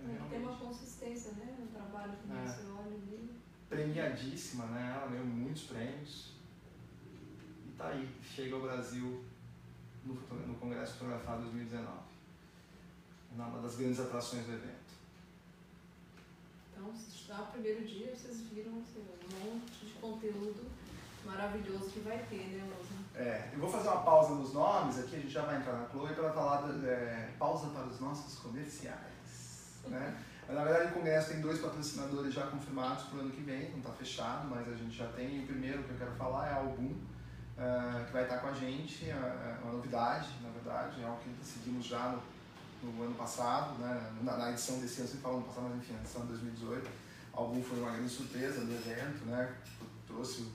É, tem uma consistência, né? No trabalho que é. você olha ali. Premiadíssima, né? Ela ganhou muitos prêmios. E tá aí, chega ao Brasil no, no Congresso Fotografado 2019 uma das grandes atrações do evento. Então, já o primeiro dia, vocês viram assim, um monte de conteúdo maravilhoso que vai ter, né, Rosa? É, eu vou fazer uma pausa nos nomes aqui, a gente já vai entrar na Chloe para falar, é, pausa para os nossos comerciais, né? Mas, na verdade, o Congresso tem dois patrocinadores já confirmados para o ano que vem, não está fechado, mas a gente já tem. O primeiro que eu quero falar é a Album, uh, que vai estar com a gente, uh, uma novidade, na verdade, é algo que decidimos já no no ano passado, né, na, na edição desse ano, você fala ano passado, mas enfim, na edição de 2018. O álbum foi uma grande surpresa do evento, né, trouxe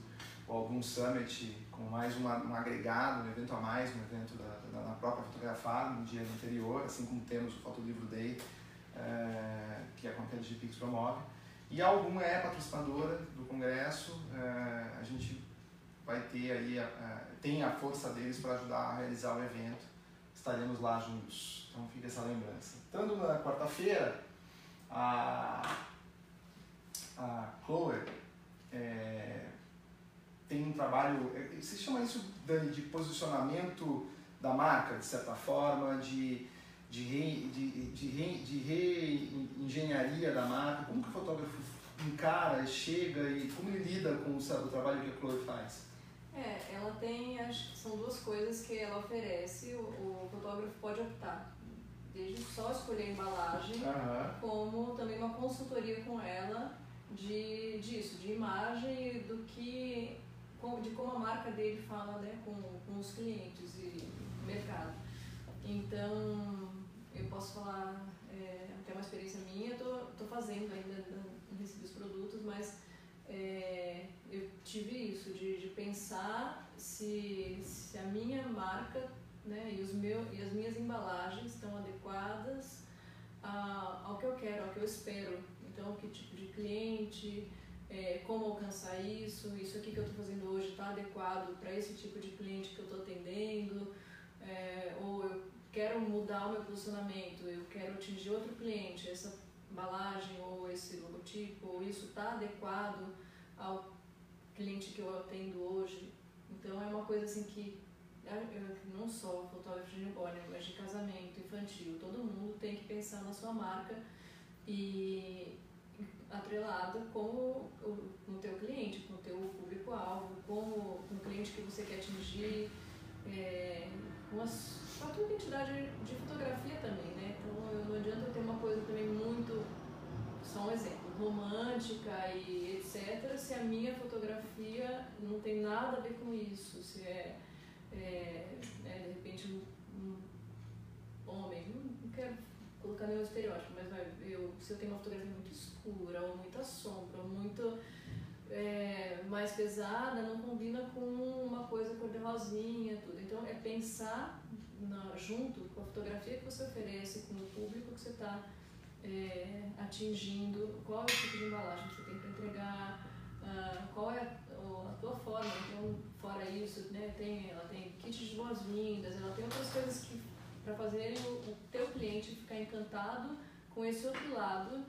o, o Album Summit com mais uma, um agregado, um evento a mais, um evento da, da, na própria fotografar no dia anterior, assim como temos o Fotolivro Day, é, que a de Pix promove. E a Album é patrocinadora do congresso, é, a gente vai ter aí, a, tem a força deles para ajudar a realizar o evento, estaremos lá juntos. Então fica essa lembrança. Estando na quarta-feira, a, a Chloe é, tem um trabalho, é, você chama isso, Dani, de posicionamento da marca, de certa forma, de, de, re, de, de, re, de reengenharia da marca. Como que o fotógrafo encara, chega e como ele lida com o, o trabalho que a Chloe faz? É, ela tem, acho que são duas coisas que ela oferece, o, o fotógrafo pode optar desde só escolher a embalagem, uhum. como também uma consultoria com ela de disso, de imagem do que de como a marca dele fala né, com, com os clientes e mercado. Então, eu posso falar, é, até uma experiência minha, estou tô, tô fazendo ainda, não recebi os produtos, mas é, eu tive isso, de, de pensar se, se a minha marca né, e, os meu, e as minhas embalagens estão adequadas a, ao que eu quero, ao que eu espero. Então, que tipo de cliente, é, como alcançar isso, isso aqui que eu estou fazendo hoje está adequado para esse tipo de cliente que eu estou atendendo, é, ou eu quero mudar o meu posicionamento, eu quero atingir outro cliente, essa embalagem ou esse logotipo, ou isso está adequado ao cliente que eu atendo hoje. Então é uma coisa assim que não só fotógrafo de newborn, mas de casamento, infantil, todo mundo tem que pensar na sua marca e atrelado com o, no teu cliente, com o teu público-alvo, com, o, com o cliente que você quer atingir, é, com, as, com a tua identidade de fotografia também, né? Então não adianta ter uma coisa também muito, só um exemplo, romântica e etc, se a minha fotografia não tem nada a ver com isso, se é, é, é de repente um, um homem, não quero colocar nenhum estereótipo, mas vai, eu, se eu tenho uma fotografia muito escura, ou muita sombra, ou muito é, mais pesada, não combina com uma coisa cor-de-rosinha, tudo. Então, é pensar na, junto com a fotografia que você oferece, com o público que você está é, atingindo, qual é o tipo de embalagem que você tem para entregar, uh, qual é a, a, tua forma. Então, fora isso, né, tem, ela tem kit de boas-vindas, ela tem outras coisas que para fazer o, o teu cliente ficar encantado com esse outro lado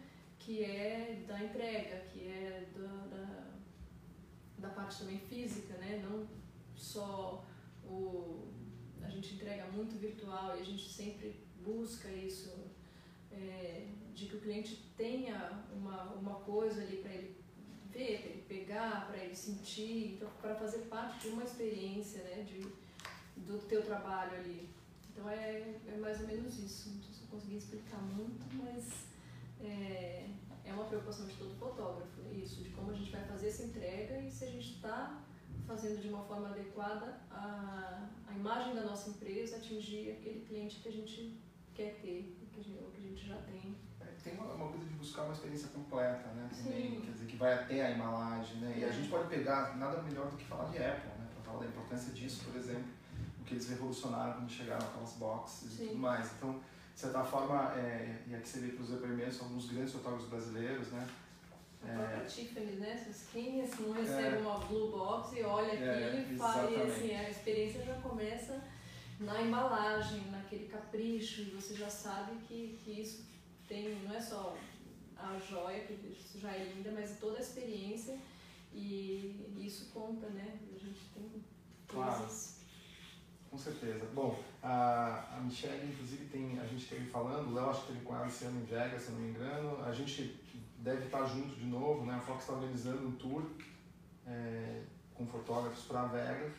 que é da entrega, que é da, da, parte também física, né? Não só o a gente entrega muito virtual e a gente sempre busca isso é, de que o cliente tenha uma, uma coisa ali para ele ver, para ele pegar, para ele sentir, então para fazer parte de uma experiência, né? De, do teu trabalho ali. Então é, é mais ou menos isso. Não sei se eu consegui explicar muito, mas é, é uma preocupação de todo fotógrafo, isso, de como a gente vai fazer essa entrega e se a gente está fazendo de uma forma adequada a, a imagem da nossa empresa atingir aquele cliente que a gente quer ter, que a gente, ou que a gente já tem. É, tem uma, uma, coisa de buscar uma experiência completa, né? Também, Sim. quer dizer, que vai até a embalagem, né? E a é. gente pode pegar nada melhor do que falar de Apple, né? Para falar da importância disso, por exemplo que eles revolucionaram quando chegaram aquelas boxes Sim. e tudo mais. Então, de certa forma, é, e aqui você vê para os depoimentos, alguns grandes fotógrafos brasileiros, né? A própria é, Tiffany, né? Quem assim, não recebe é, uma blue box e olha é, aquilo e fala, e assim, a experiência já começa na embalagem, naquele capricho, e você já sabe que, que isso tem, não é só a joia, que isso já é linda, mas toda a experiência e isso conta, né? A gente tem claro. Com certeza. Bom, a, a Michelle, inclusive, tem, a gente esteve falando, o Léo acho que esteve com ela esse ano em Vegas, se não me engano. A gente deve estar junto de novo, né? A Fox está organizando um tour é, com fotógrafos para Vegas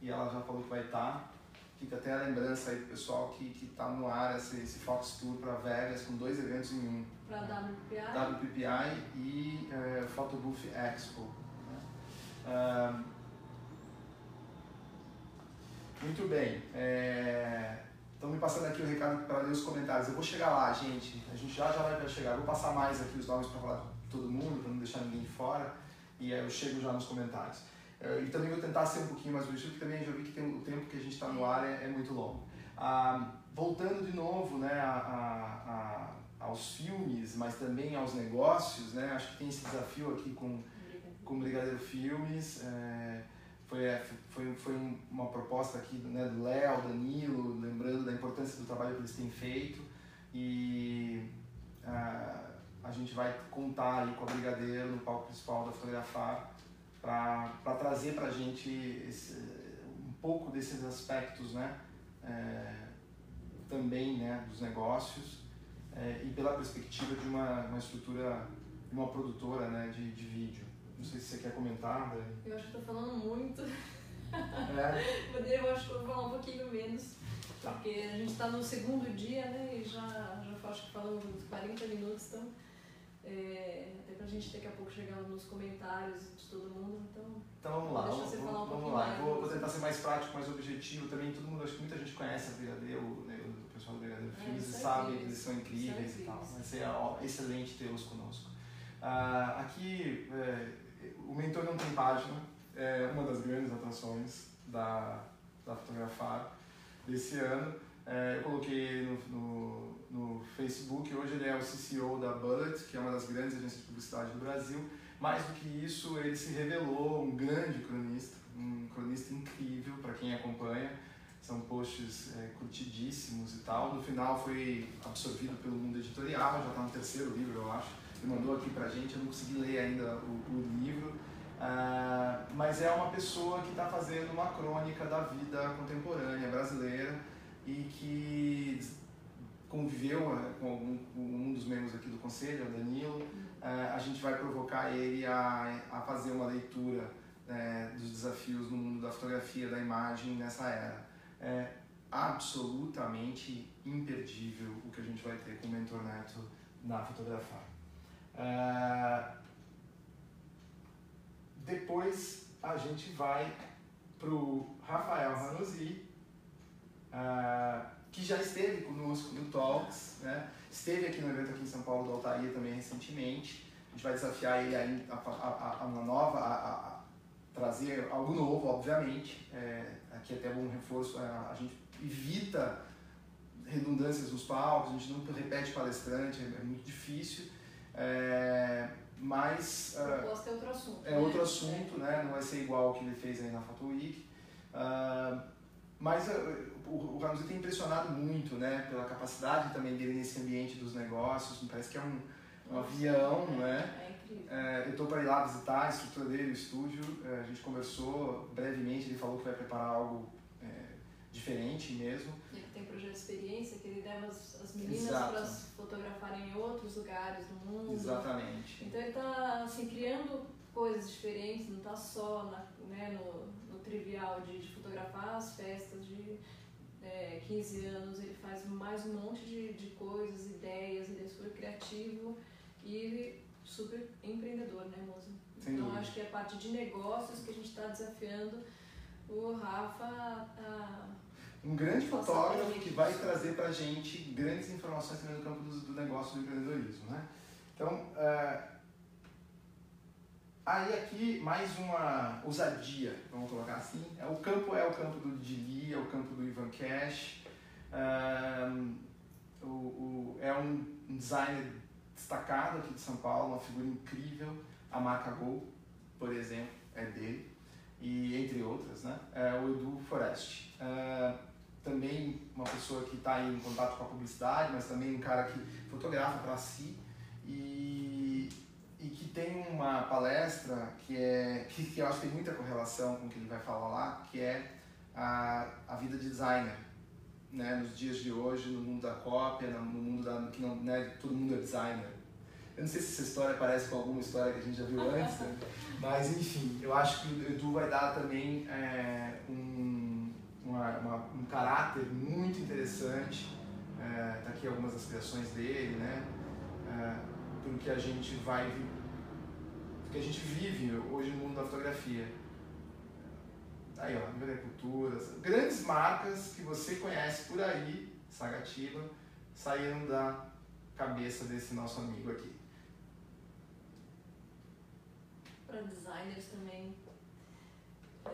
e ela já falou que vai estar. Fica até a lembrança aí pro pessoal que está no ar esse, esse Fox Tour para Vegas com dois eventos em um. Para né? WPI. WPI e é, Photobooth Expo. Né? Uh, muito bem. Estão é... me passando aqui o recado para ler os comentários. Eu vou chegar lá, gente. A gente já já vai chegar. Eu vou passar mais aqui os nomes para falar todo mundo, para não deixar ninguém de fora. E aí eu chego já nos comentários. É, e também vou tentar ser um pouquinho mais objetivo, porque também já vi que tem, o tempo que a gente está no ar é, é, muito longo. Ah, voltando de novo né, a, a, a, aos filmes, mas também aos negócios, né, acho que tem esse desafio aqui com, com Brigadeiro Filmes. É, foi, é, foi, foi uma proposta aqui né, do Léo, Danilo, lembrando da importância do trabalho que eles têm feito e uh, a gente vai contar com a Brigadeiro no palco principal da Fotografar para trazer para a gente esse, um pouco desses aspectos né, é, também né, dos negócios é, e pela perspectiva de uma, uma estrutura, de uma produtora né, de, de vídeo. Não sei se você quer comentar, Dani. Eu acho que estou falando muito. É. eu acho que vou falar um pouquinho menos. Tá. Porque a gente está no segundo dia, né? E já, já acho que falamos 40 minutos, então. É, até pra gente daqui a pouco chegar nos comentários de todo mundo, então. Então vamos lá, vamos, vamos, vamos lá. Vou, vou, tentar ser mais prático, mais objetivo também. Todo mundo, acho que muita gente conhece a Brigadeiro, né, o pessoal do Brigadeiro é, Filmes e sabe que eles são incríveis, e tal. Vai ser ó, excelente tê-los conosco. Uh, aqui, é, o Mentor Não Tem Página é uma das grandes atrações da, da Fotografar desse ano. É, eu coloquei no, no, no, Facebook, hoje ele é o CCO da Bullet, que é uma das grandes agências de publicidade do Brasil. Mais do que isso, ele se revelou um grande cronista, um cronista incrível para quem acompanha. São posts é, curtidíssimos e tal. No final foi absorvido pelo mundo editorial, já está no terceiro livro, eu acho. Mandou aqui para gente, eu não consegui ler ainda o, o livro. Uh, mas é uma pessoa que está fazendo uma crônica da vida contemporânea brasileira e que conviveu uh, com, algum, um dos membros aqui do conselho, o Danilo. Uh, a gente vai provocar ele a, a fazer uma leitura né, dos desafios no mundo da fotografia, da imagem nessa era. É absolutamente imperdível o que a gente vai ter com o Mentor Neto na fotografar. Uh, depois a gente vai para o Rafael Ranozzi, uh, que já esteve conosco no Talks, né? esteve aqui no evento aqui em São Paulo do Altair também recentemente. A gente vai desafiar ele a, a, a, uma nova, a, trazer algo novo, obviamente. É, aqui é até um reforço, a, gente evita redundâncias nos palcos, a gente não repete palestrante, é, é muito difícil. É, mas. Proposta uh, é outro assunto. É né? outro assunto, né? Não vai ser igual ao que ele fez aí na Photo Week. Uh, mas uh, o, o tem impressionado muito, né? Pela capacidade também dele nesse ambiente dos negócios. Me parece que é um, um avião, é, né? É incrível. Uh, eu estou para ir lá visitar a estrutura dele, o estúdio. a gente conversou brevemente, ele falou que vai preparar algo diferente mesmo. Ele tem projeto de experiência que ele leva as, as meninas para fotografarem em outros lugares do mundo. Exatamente. Então ele está assim, criando coisas diferentes, não está só na, né, no, no trivial de, de, fotografar as festas de é, 15 anos, ele faz mais um monte de, de coisas, ideias, ele é super criativo e super empreendedor, né, Moza? Então acho que é a parte de negócios que a gente está desafiando o Rafa a um grande fotógrafo que vai trazer para a gente grandes informações também no campo do, do negócio do empreendedorismo, né? Então, uh, aí aqui mais uma ousadia, vamos colocar assim. É, o campo é o campo do Dili, é o campo do Ivan Cash. Uh, o, o, é um designer destacado aqui de São Paulo, uma figura incrível. A marca Gol, por exemplo, é dele. E entre outras, né? É o Edu Forest. Uh, também uma pessoa que está em contato com a publicidade, mas também um cara que fotografa para si e, e que tem uma palestra que é que, que eu acho que tem muita correlação com o que ele vai falar lá, que é a, a vida de designer, né, nos dias de hoje, no mundo da cópia, no mundo da que não, né, todo mundo é designer. Eu não sei se essa história parece com alguma história que a gente já viu antes, né? mas enfim, eu acho que o Edu vai dar também é, um uma, uma, um caráter muito interessante. É, tá aqui algumas das criações dele, né? É, do que a gente vai, do que a gente vive hoje no mundo da fotografia. Aí, ó, Nível Culturas, grandes marcas que você conhece por aí, Sagativa, saíram da cabeça desse nosso amigo aqui. Para designers também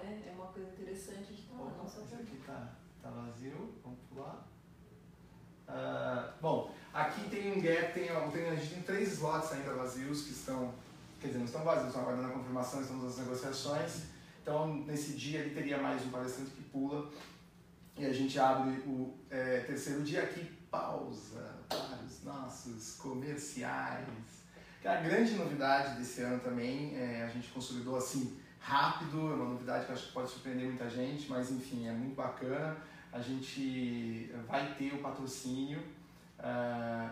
é, é uma coisa interessante de estar lá. Não esse aqui tá, tá vazio, vamos pular. Uh, bom, aqui tem um gap, tem, tem, a gente tem três slots ainda vazios que estão, quer dizer, não estão vazios, estão aguardando a confirmação, estamos nas negociações. Então, nesse dia, ele teria mais um palestrante que pula e a gente abre o é, terceiro dia aqui, pausa para os nossos comerciais. Que é a grande novidade desse ano também, é, a gente consolidou assim rápido, é uma novidade que acho que pode surpreender muita gente, mas enfim, é muito bacana. A gente vai ter o patrocínio uh,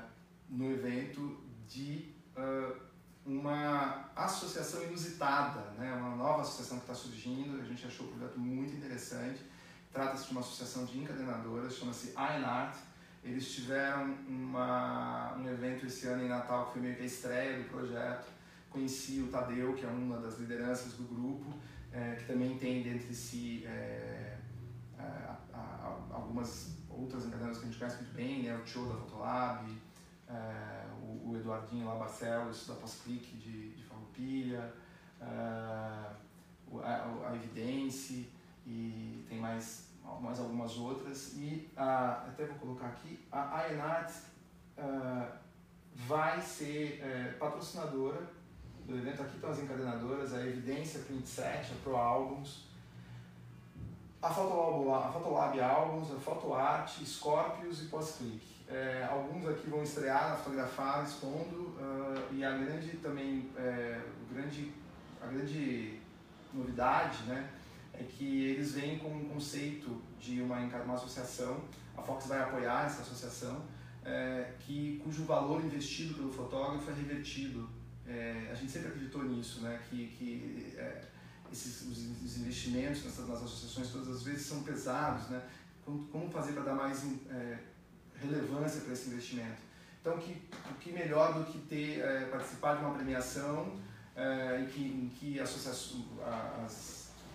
no evento de uh, uma associação inusitada, né? uma nova associação que está surgindo, a gente achou o projeto muito interessante. Trata-se de uma associação de encadenadoras, chama-se Iron Art. Eles tiveram uma, um evento esse ano em Natal que foi meio que a estreia do projeto Conheci o Tadeu, que é uma das lideranças do grupo, é, que também tem dentre si é, a, a, algumas outras encadenadoras que a gente conhece muito bem, né? o Tio da Fotolab, é, o, o, Eduardinho lá, Barcelos, da Pós-Clique de, de Farroupilha, é, a, a Evidência e tem mais, mais algumas outras. E até vou colocar aqui, a Enart uh, vai ser é, patrocinadora do evento. Aqui estão as encadenadoras, a Evidência Print Set, a Pro Albums, a Fotolab, a Fotolab Albums, a PhotoArt, Scorpius e Pós-Click. É, alguns aqui vão estrear na fotografar, expondo, uh, e a grande também, é, grande, a grande novidade, né, é que eles vêm com um conceito de uma, uma associação, a Fox vai apoiar essa associação, é, que, cujo valor investido pelo fotógrafo é revertido. É, a gente sempre acreditou nisso, né? que, que é, esses, os, os investimentos nessas, nas associações todas as vezes são pesados. Né? Como, como fazer para dar mais é, relevância para esse investimento? Então, que, que melhor do que ter é, participar de uma premiação é, em que, em que as,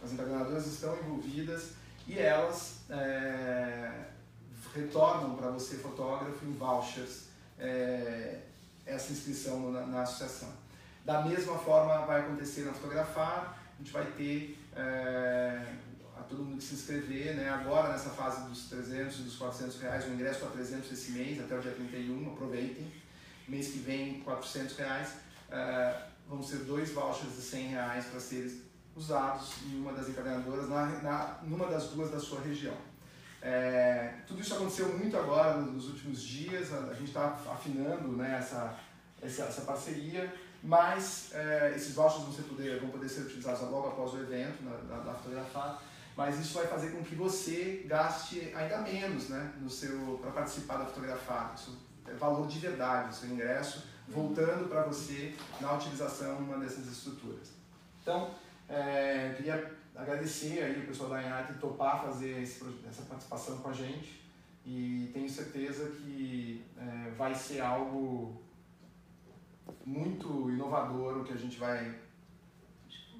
as encadenadoras estão envolvidas e elas retornam para você, fotógrafo, em vouchers, é, essa inscrição na, na, associação. Da mesma forma vai acontecer na Fotografar, a gente vai ter é, a todo mundo que se inscrever, né? agora nessa fase dos 300 e dos 400 reais, o ingresso a 300 esse mês, até o dia 31, aproveitem. Mês que vem, 400 reais, é, vão ser dois vouchers de 100 reais para serem usados em uma das encadenadoras, na, na, numa das duas da sua região. É, tudo isso aconteceu muito agora, nos últimos dias, a, a gente está afinando né, essa, essa, essa, parceria, mas é, esses vouchers vão, ser poder, vão poder ser utilizados logo após o evento, na, na, na fotografar, mas isso vai fazer com que você gaste ainda menos né, no seu para participar da fotografar. Isso é valor de verdade, o seu ingresso, voltando para você na utilização de uma dessas estruturas. Então, é, queria agradecer aí o pessoal da Enart topar fazer esse, essa participação com a gente e tenho certeza que é, vai ser algo muito inovador o que a gente vai,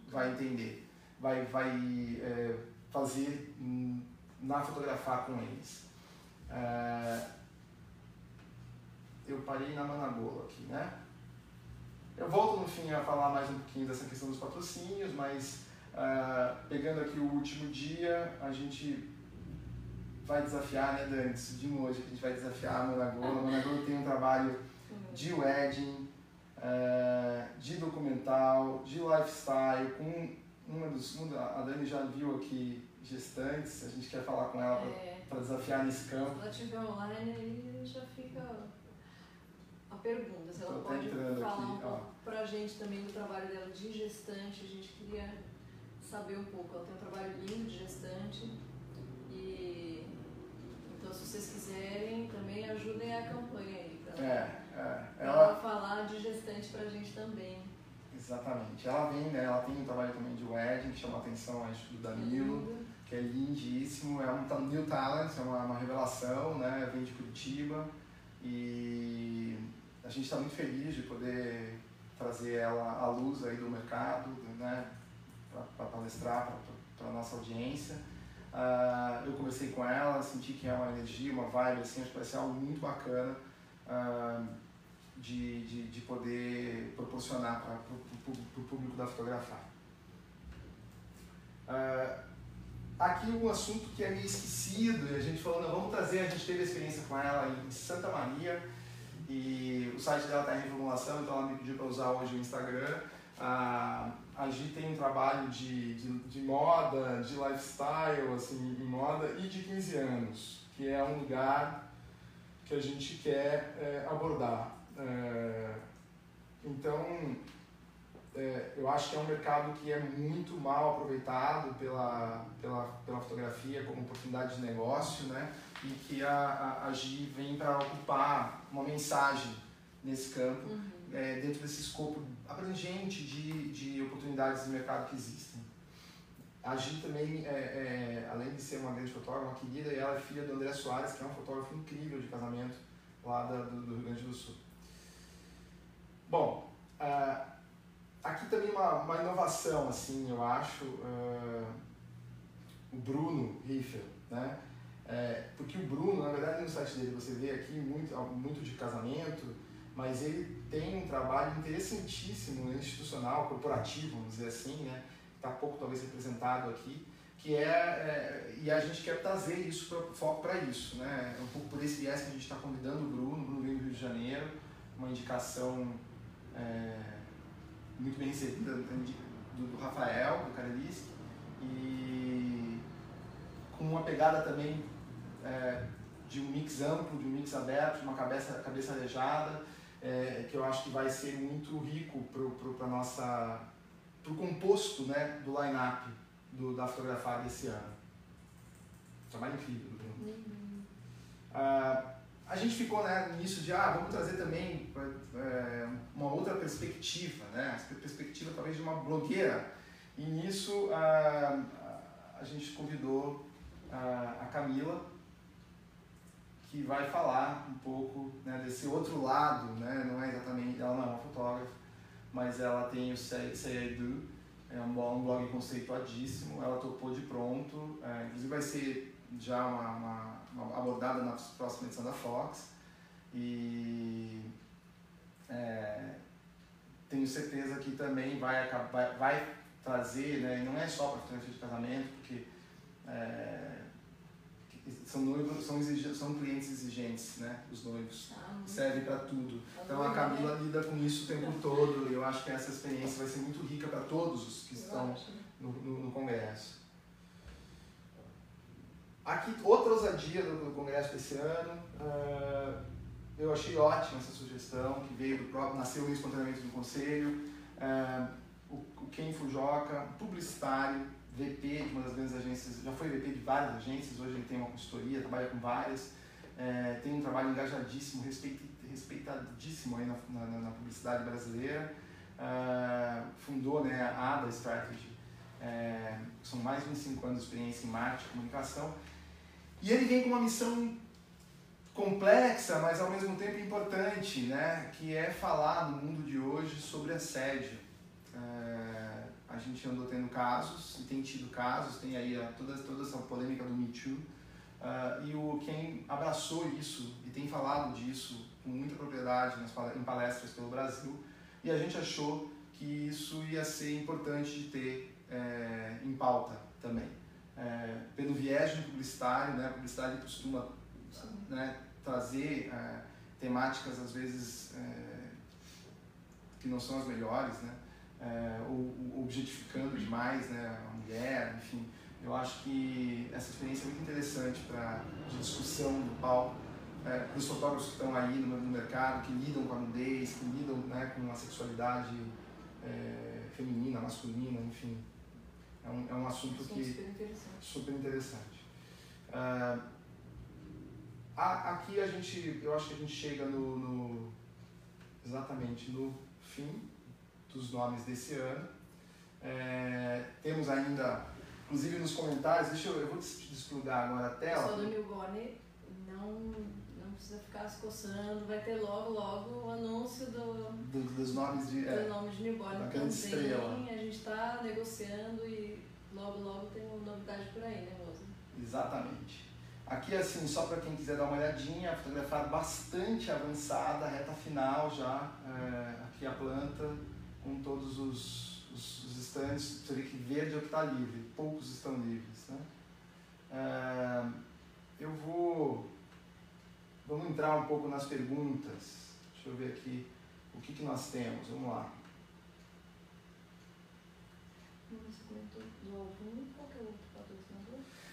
vai entender, vai, vai é, fazer na fotografar com eles. É, eu parei na Managola aqui, né? Eu volto no fim a falar mais um pouquinho dessa questão dos patrocínios, mas Uh, pegando aqui o último dia, a gente vai desafiar, né, Dani? Decidimos hoje a gente vai desafiar a Monagola. A Monagola tem um trabalho de wedding, uh, de documental, de lifestyle, com uma dos. Uma, a Dani já viu aqui gestantes, a gente quer falar com ela para é. desafiar nesse campo. Se ela estiver online, aí já fica a pergunta, se ela pode falar aqui, um pouco para a gente também do trabalho dela de gestante, a gente queria saber um pouco. Ela tem um trabalho lindo de gestante e então se vocês quiserem também ajudem a campanha para é, é. ela, falar de gestante para a gente também. Exatamente. Ela vem, né, ela tem um trabalho também de wedding que chama a atenção acho, do Danilo, que é lindíssimo, é um new talent, é uma, uma revelação, né, vem de Curitiba e a gente está muito feliz de poder trazer ela à luz aí do mercado, né, para palestrar para a nossa audiência. Uh, eu conversei com ela, senti que é uma energia, uma vibe, assim, acho que vai ser algo muito bacana de, de, de, poder proporcionar para o público da fotografar. Uh, aqui um assunto que é meio esquecido, e a gente falou, não, vamos trazer, a gente teve experiência com ela em Santa Maria, e o site dela está em reformulação, então ela me pediu para usar hoje o Instagram. Uh, a Gi tem um trabalho de, de, de, moda, de lifestyle, assim, em moda e de 15 anos, que é um lugar que a gente quer é, abordar. É, então, é, eu acho que é um mercado que é muito mal aproveitado pela, pela, pela fotografia como oportunidade de negócio, né? E que a, a, a Gi vem para ocupar uma mensagem nesse campo. Uhum é, dentro desse escopo abrangente de, de oportunidades de mercado que existem. A Gi também, é, é, além de ser uma grande fotógrafa, uma querida, ela é filha do André Soares, que é um fotógrafo incrível de casamento lá da, do, do, Rio Grande do Sul. Bom, uh, aqui também uma, uma inovação, assim, eu acho, uh, o Bruno Riffer, né? É, porque o Bruno, na verdade, no site dele você vê aqui muito, muito de casamento, mas ele tem um trabalho interessantíssimo, institucional, corporativo, vamos dizer assim, né? Está pouco talvez representado aqui, que é, é, e a gente quer trazer isso para foco para isso, né? É um pouco por esse viés que a gente está convidando o Bruno, o Bruno vem do Rio de Janeiro, uma indicação é, muito bem recebida do, do Rafael, do Kareliski, e com uma pegada também é, de um mix amplo, de um mix aberto, de uma cabeça, cabeça arejada, é, que eu acho que vai ser muito rico para nossa para o composto né, do line-up da fotografia desse ano. Trabalho incrível, Bruno. Uhum. Uh, a gente ficou né, nisso de, ah, vamos trazer também é, uma outra perspectiva, né? A perspectiva talvez de uma blogueira. E nisso a, a gente convidou a, a Camila, que vai falar um pouco né, desse outro lado, né? Não é exatamente, ela não é uma fotógrafa, mas ela tem o Do, é um blog conceituadíssimo, ela topou de pronto, é, inclusive vai ser já uma, uma, uma, abordada na próxima edição da Fox e é, tenho certeza que também vai, vai, vai trazer, né, e não é só para fotografia de casamento, porque é, são noivos, são, são clientes exigentes, né? Os noivos. Ah, Serve para tudo. Tá então a Camila lida com isso o tempo todo e eu acho que essa experiência vai ser muito rica para todos os que estão no, no, no, congresso. Aqui, outra ousadia do, congresso desse ano. Uh, eu achei ótima essa sugestão que veio do próprio, nasceu espontaneamente do conselho. Uh, o, o Ken Fujoca, publicitário, VP de uma das grandes agências, já foi VP de várias agências, hoje ele tem uma consultoria, trabalha com várias, é, tem um trabalho engajadíssimo, respeitadíssimo aí na, na, na publicidade brasileira, uh, fundou né, a ADA Strategy, é, são mais de 25 anos de experiência em marketing e comunicação, e ele vem com uma missão complexa, mas ao mesmo tempo importante, né, que é falar no mundo de hoje sobre assédio. É, a gente andou tendo casos, e tem tido casos, tem aí a, toda, toda essa polêmica do Me Too, uh, e o quem abraçou isso e tem falado disso com muita propriedade nas, em palestras pelo Brasil, e a gente achou que isso ia ser importante de ter é, em pauta também. É, pelo viés de publicitário, né, a publicidade costuma né, trazer é, temáticas às vezes que não são as melhores, né? É, ou, objetificando demais né, a mulher, enfim. Eu acho que essa experiência é muito interessante para de discussão do palco, é, para os fotógrafos que estão aí no, no, mercado, que lidam com a nudez, que lidam né, com a sexualidade é, feminina, masculina, enfim. É um, é um assunto que super interessante. Super interessante. Uh, aqui a gente, eu acho que a gente chega no, no exatamente no fim dos nomes desse ano. É, temos ainda, inclusive nos comentários, deixa eu, eu vou desplugar agora a tela. Pessoal do Newborn, não, não precisa ficar se coçando, vai ter logo, logo o anúncio do, do dos nomes de, é, nome de Newborn da também. Estrela. A gente está negociando e logo, logo tem uma novidade por aí, né, Rosa? Exatamente. Aqui, assim, só para quem quiser dar uma olhadinha, a fotografia bastante avançada, reta final já, é, aqui a planta, com todos os, os, os estandes, você vê que verde é o que está livre, poucos estão livres. Né? É, eu vou. Vamos entrar um pouco nas perguntas. Deixa eu ver aqui o que, que nós temos. Vamos lá.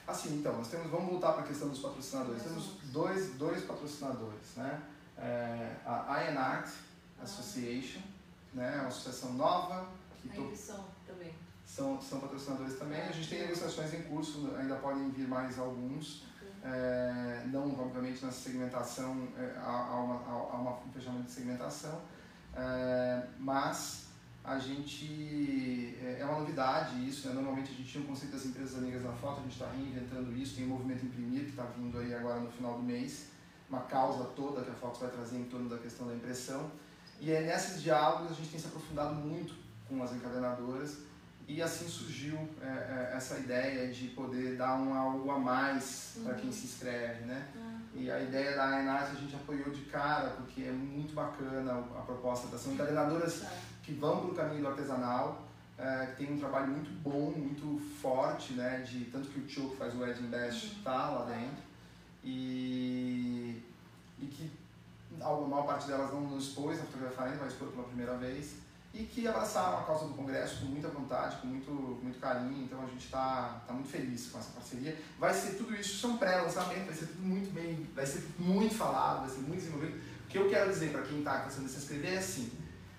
Assim, então, nós temos, vamos voltar para a questão dos patrocinadores. Temos dois, dois patrocinadores, né? É, a INACT Association, né? É uma associação nova. Que to... são também. São, são patrocinadores também. A gente tem negociações em curso, ainda podem vir mais alguns. É, não, obviamente, nessa segmentação, é, há, há, uma, há uma, um fechamento de segmentação, é, mas a gente, é, é uma novidade isso, né? normalmente a gente tinha o um conceito das empresas amigas da foto, a gente está reinventando isso, tem o movimento Imprimir que está vindo aí agora no final do mês, uma causa toda que a Fox vai trazer em torno da questão da impressão, e é nesses diálogos a gente tem se aprofundado muito com as encadenadoras e assim surgiu é, é, essa ideia de poder dar um algo a mais uhum. para quem se inscreve, né? Uhum. E a ideia da Enart a gente apoiou de cara, porque é muito bacana a proposta das são encadenadoras Tá. que vão para o caminho do artesanal, é, que tem um trabalho muito bom, muito forte, né? De, tanto que o Tio que faz o Wedding Best está lá dentro. E, e que a maior parte delas não, expôs a fotografia ainda, vai expor pela primeira vez. E que abraçaram a causa do Congresso com muita vontade, com muito, muito carinho. Então a gente está tá muito feliz com essa parceria. Vai ser tudo isso, um pré-lançamento, vai ser tudo muito bem, vai ser muito falado, vai ser muito desenvolvido. O que eu quero dizer para quem está pensando em se inscrever é assim,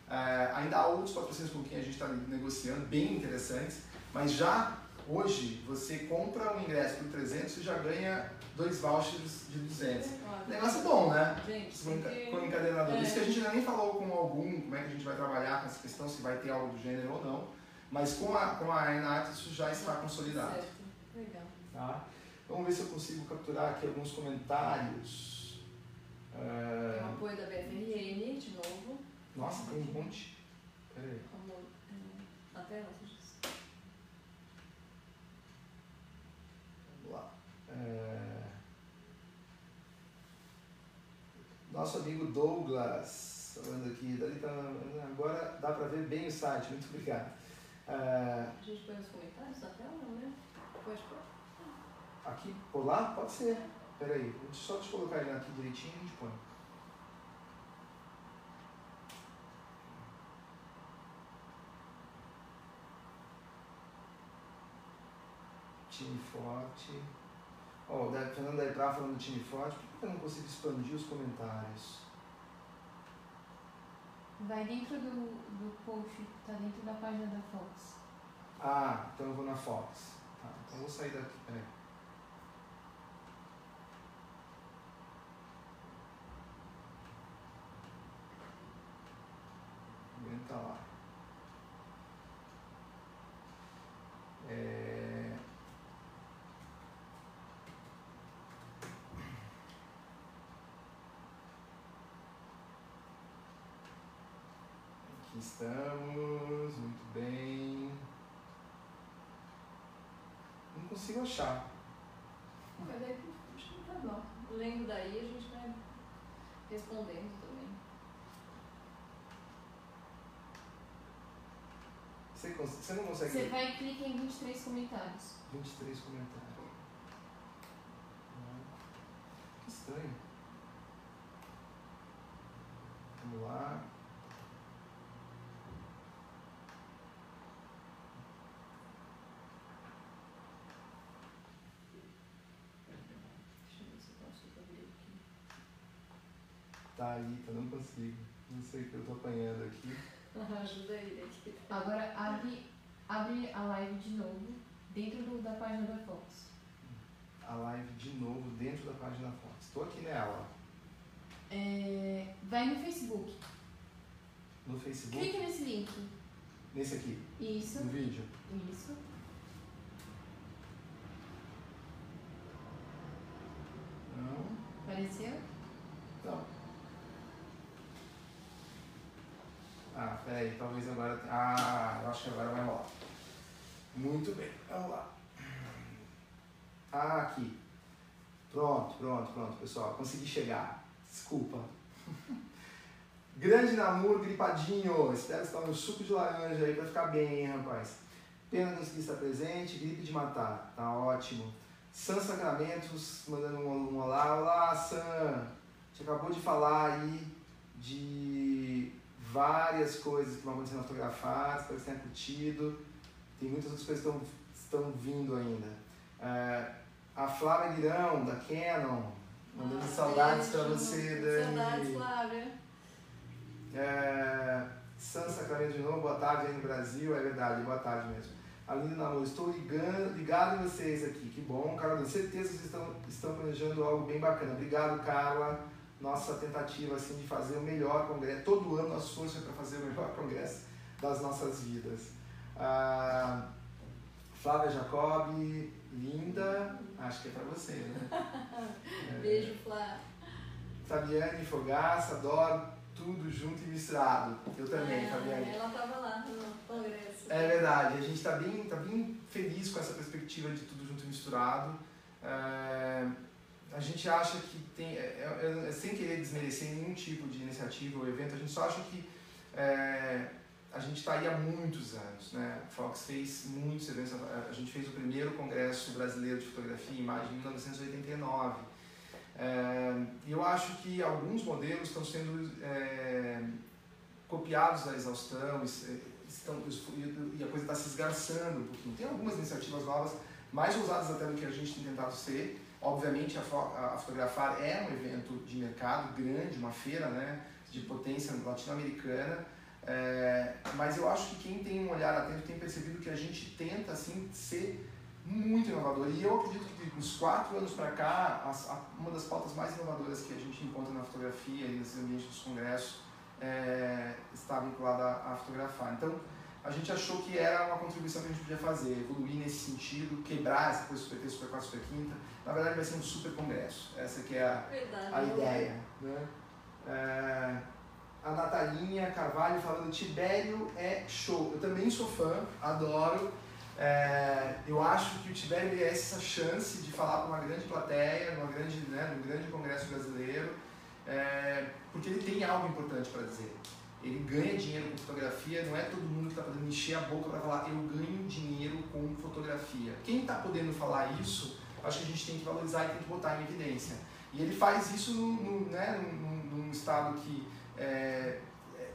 é, ainda há outros patrocínios com quem a gente está negociando, bem interessantes, mas já hoje você compra um ingresso por 300 e já ganha dois vouchers de 200. Ótimo. Negócio bom, né? Gente, Com com encadenador. É. Isso que a gente ainda nem falou com algum, como é que a gente vai trabalhar com essa questão, se vai ter algo do gênero ou não. Mas com a, com a Enart isso já está consolidado. Certo. Legal. Tá? Vamos ver se eu consigo capturar aqui alguns comentários. É, Tem o apoio da BFRN, de novo. Nossa, tem um monte. Peraí. Como, é, na tela, você diz. Vamos lá. É, Nosso amigo Douglas, falando aqui, dali tá, agora dá para ver bem o site, muito obrigado. É, A gente põe os comentários na tela, não, né? Pode pôr. Aqui, por lá? Pode ser. Peraí, só deixa eu colocar ele aqui direitinho e a gente põe. Time forte. Ó, o da- Fernando da Ipra falando do time forte, por que eu não consigo expandir os comentários? Vai dentro do, do post, tá dentro da página da Fox. Ah, então eu vou na Fox. Tá, então eu vou sair daqui, peraí. Aguenta lá. Estamos, muito bem. Não consigo achar. Mas aí, acho que tá bom. Lendo daí, a gente vai respondendo também. Você, você não consegue Você vai e clica em 23 comentários. 23 comentários. Que estranho. Vamos lá. Deixa eu ver se eu consigo abrir aqui. Tá aí, tá, não consigo. Não sei o que eu tô apanhando aqui. Ajuda ele aqui. Agora abre, abre a live de novo dentro do- da página da Fox. A live de novo dentro da página da Fox. Estou aqui nela. É, vai no Facebook. No Facebook. Clique nesse link. Nesse aqui. Isso, No vídeo. isso. Não. Apareceu? Não. Ah, peraí, talvez agora. Ah, eu acho que agora vai rolar. Muito bem, vamos lá. Ah, aqui. Pronto, pronto, pronto, pessoal. Consegui chegar. Desculpa. Grande namoro gripadinho. Espero estar no suco de laranja aí pra ficar bem, hein, rapaz. Pena conseguir estar presente. Gripe de matar. Tá ótimo. San Sacramentos mandando um, um olá. Olá, San. Gente acabou de falar aí de várias coisas que vão acontecer na fotografar, espero que você tenha curtido. Tem muitas outras coisas que estão, estão vindo ainda. É, a Flávia Guirão, da Canon, mandando Ah, saudades para você, Dani. Saudades, Flávia. É, San Sacramento de novo, boa tarde aí no Brasil, é verdade, boa tarde mesmo. Aline Namor, estou ligando, ligado em vocês aqui, que bom. Carla, certeza que vocês estão, estão planejando algo bem bacana. Obrigado, Carla. Nossa tentativa assim, de fazer o melhor congresso. Todo ano nosso esforço é para fazer o melhor congresso das nossas vidas. Ah, Flávia Jacob, linda, acho que é para você, né? É, Beijo, Flávia. Fabiane Fogaça, adoro tudo junto e misturado. Eu também, É, Fabiane. Ela tava lá no congresso. É verdade, a gente está bem, tá bem feliz com essa perspectiva de tudo junto e misturado. É, a gente acha que tem, é, é, é, sem querer desmerecer nenhum tipo de iniciativa ou evento, a gente só acha que é, a gente está aí há muitos anos, né? Fox fez muitos eventos, a gente fez o primeiro congresso brasileiro de fotografia e imagem em 1989. É, e eu acho que alguns modelos estão sendo é, copiados à exaustão, estão, e a coisa está se esgarçando um pouquinho. Tem algumas iniciativas novas, mais ousadas até do que a gente tem tentado ser. Obviamente, a, a Fotografar é um evento de mercado grande, uma feira né, de potência latino-americana, é, mas eu acho que quem tem um olhar atento tem percebido que a gente tenta assim ser muito inovador. E eu acredito que uns quatro anos para cá, as, a, uma das pautas mais inovadoras que a gente encontra na fotografia e nesses ambientes dos congressos é, está vinculada a, a fotografar. Então, a gente achou que era uma contribuição que a gente podia fazer, evoluir nesse sentido, quebrar essa coisa super terça, super quarta, super quinta. Na verdade, vai ser um super congresso. Essa que é a, Verdade, a ideia. Né? É, a Natalinha Carvalho falando Tibério é show. Eu também sou fã, adoro. É, eu acho que o Tibério merece essa chance de falar para uma grande plateia, numa grande, né, num grande congresso brasileiro, é, porque ele tem algo importante para dizer. Ele ganha dinheiro com fotografia, não é todo mundo que está podendo encher a boca para falar eu ganho dinheiro com fotografia. Quem está podendo falar isso, acho que a gente tem que valorizar e tem que botar em evidência. E ele faz isso num, num, né, num, num estado que é, é,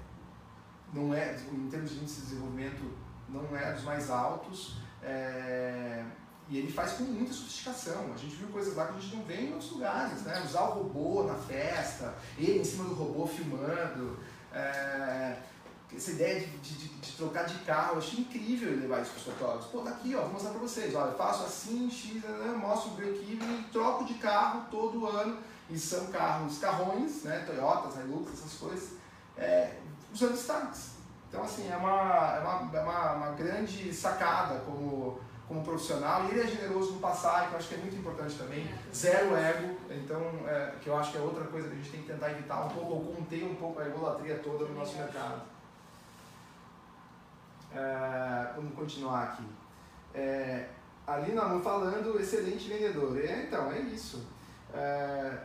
não é, em termos de índice de desenvolvimento, não é dos mais altos. é, e ele faz com muita sofisticação. A gente viu coisas lá que a gente não vê em outros lugares, né? Usar o robô na festa, ele em cima do robô filmando. é, essa ideia de, de, de- trocar de carro, eu achei incrível ele levar isso para os fotógrafos. Pô, tá aqui, ó, vou mostrar para vocês. Olha, eu faço assim, X, né, mostro o break-even e troco de carro todo ano. E são carros, carrões, né, Toyotas, Hilux, essas coisas, é, usando destaques. Então, assim, é uma, é uma, é uma, uma grande sacada como, como profissional. E ele é generoso no passar, que eu acho que é muito importante também. Zero ego, então, é, que eu acho que é outra coisa que a gente tem que tentar evitar um pouco, ou conter um pouco a egolatria toda no nosso mercado. É, vamos continuar aqui. É, ali na mão falando, excelente vendedor. É, então, é isso. É,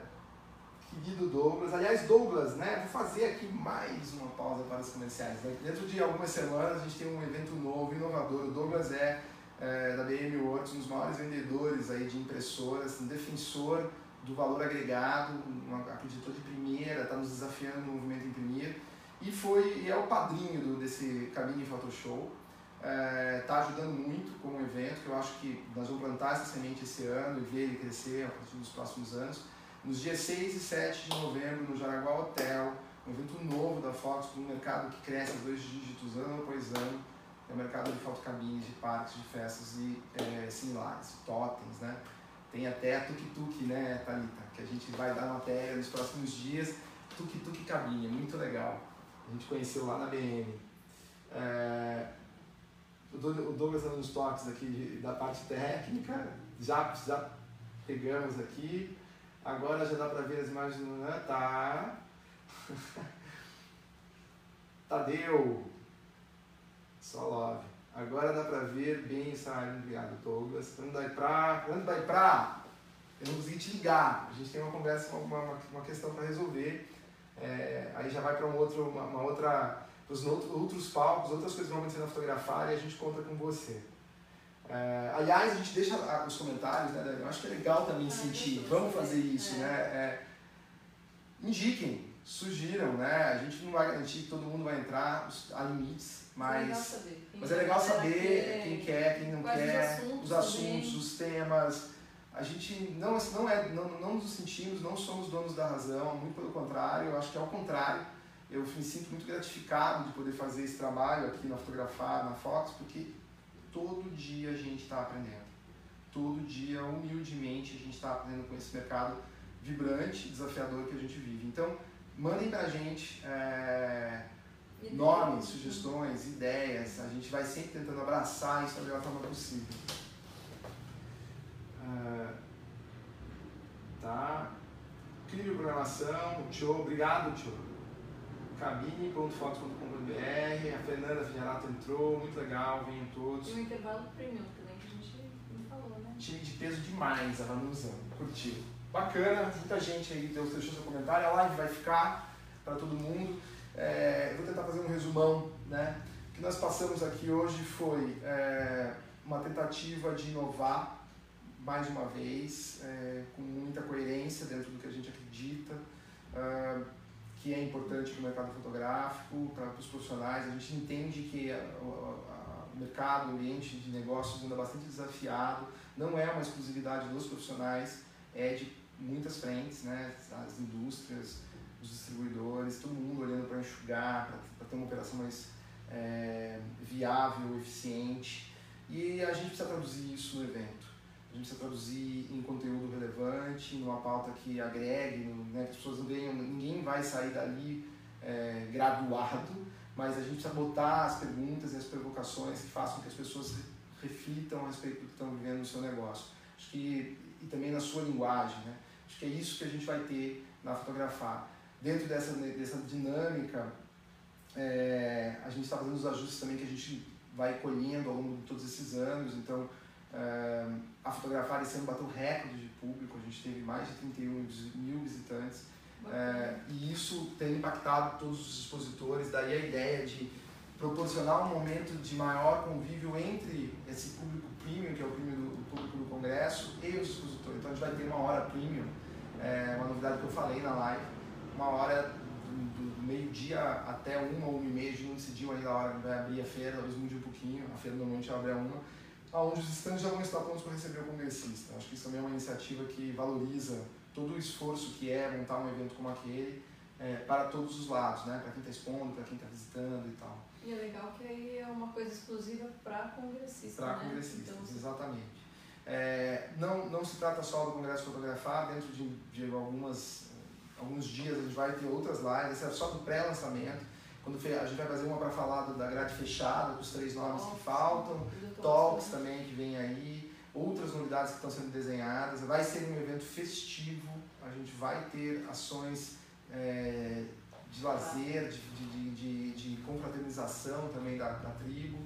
querido Douglas, aliás, Douglas, né? Vou fazer aqui mais uma pausa para os comerciais. né? Dentro de algumas semanas a gente tem um evento novo, inovador. O Douglas é, é, da BM Works, um dos maiores vendedores aí de impressoras, um defensor do valor agregado, um acreditou de primeira, está nos desafiando no movimento imprimir e foi e é o padrinho do, desse Cabine Photoshop. Está ajudando muito com o evento, que eu acho que nós vamos plantar essa semente esse ano e ver ele crescer a partir dos próximos anos. Nos dias 6 e 7 de novembro, no Jaraguá Hotel, um evento novo da Fox, para um mercado que cresce dois dígitos ano após ano, é o mercado de fotocabines, de parques, de festas e é, similares, totens, né? Tem até a tuk-tuk, né, Thalita? Que a gente vai dar matéria nos próximos dias. Tuk-tuk cabine, muito legal. A gente conheceu lá na BM. É, o Doug- o Douglas dando uns toques aqui de- da parte técnica, já, já pegamos aqui. Agora já dá para ver as imagens do. Né? Tá. Tadeu. Só love. Agora dá para ver bem essa área. Obrigado, Douglas. Quando vai pra. Quando vai pra. Eu não consegui te ligar. A gente tem uma conversa, uma, uma, uma questão para resolver. É, aí já vai para um outro, uma, uma outra. Os outros palcos, outras coisas vão acontecer na fotografar e a gente conta com você. É, aliás, a gente deixa ah, os comentários, né? Eu acho que é legal também Ah, sentir. Vamos fazer isso, É. né? É, indiquem, sugiram, né? A gente não vai garantir que todo mundo vai entrar, há limites, É mas, mas é legal quer, saber quem quer, quem não quais os quer, assuntos os assuntos, os temas. A gente não, não, é, não, não nos sentimos, não somos donos da razão, muito pelo contrário, eu acho que é ao contrário. Eu me sinto muito gratificado de poder fazer esse trabalho aqui na Fotografar, na Fox, porque todo dia a gente está aprendendo. Todo dia, humildemente, a gente está aprendendo com esse mercado vibrante, desafiador que a gente vive. Então, mandem pra gente é, nomes, sugestões, ideias. A gente vai sempre tentando abraçar isso da melhor forma possível. Ah, tá. Incrível programação. Tchô, obrigado, Tchô. Cabine.fotos.com.br. A Fernanda Vinharato entrou, muito legal, venham todos. E o intervalo premium também, que a gente não falou, né? Time de peso demais, a Vanusa. Curtiu. Bacana, muita gente aí deu, deixou seu comentário, a live vai ficar para todo mundo. É, eu vou tentar fazer um resumão, né? O que nós passamos aqui hoje foi é, uma tentativa de inovar mais uma vez, é, com muita coerência dentro do que a gente acredita, uh, que é importante para o mercado fotográfico, para os profissionais. A gente entende que a, a, o mercado, o ambiente de negócios anda bastante desafiado, não é uma exclusividade dos profissionais, é de muitas frentes, né? as indústrias, os distribuidores, todo mundo olhando para enxugar, para ter uma operação mais é, viável, eficiente. E a gente precisa traduzir isso no evento. A gente precisa traduzir em conteúdo relevante, numa pauta que agregue, né, que as pessoas não venham, ninguém vai sair dali é, graduado, mas a gente precisa botar as perguntas e as provocações que façam que as pessoas reflitam a respeito do que estão vivendo no seu negócio. Acho que, e também na sua linguagem, né? Acho que é isso que a gente vai ter na fotografar. Dentro dessa, dessa dinâmica, é, a gente está fazendo os ajustes também que a gente vai colhendo ao longo de todos esses anos. Então, é, a fotografar esse ano bateu recorde de público, a gente teve mais de 31 mil visitantes. É, e isso tem impactado todos os expositores, daí a ideia de proporcionar um momento de maior convívio entre esse público premium, que é o premium do, público do congresso, e os expositores. Então a gente vai ter uma hora premium, é, uma novidade que eu falei na live, uma hora do, do meio-dia até uma uma e meia, a gente não decidiu ainda a hora que vai abrir a feira, talvez mude um pouquinho, a feira normalmente abre a uma, onde os estandes já vão estar prontos para receber o congressista. Acho que isso também é uma iniciativa que valoriza todo o esforço que é montar um evento como aquele é, para todos os lados, né? para quem está expondo, para quem está visitando e tal. E é legal que aí é uma coisa exclusiva para congressistas. Para né? congressistas, então, exatamente. É, não, não se trata só do Congresso Fotografar, dentro de, de algumas, alguns dias a gente vai ter outras lives, é só do pré-lançamento. Quando a gente vai fazer uma para falar da grade fechada, dos três nomes que faltam, talks também que vem aí, outras novidades que estão sendo desenhadas. Vai ser um evento festivo, a gente vai ter ações é, de lazer, de, de, de, de, confraternização também da, da tribo.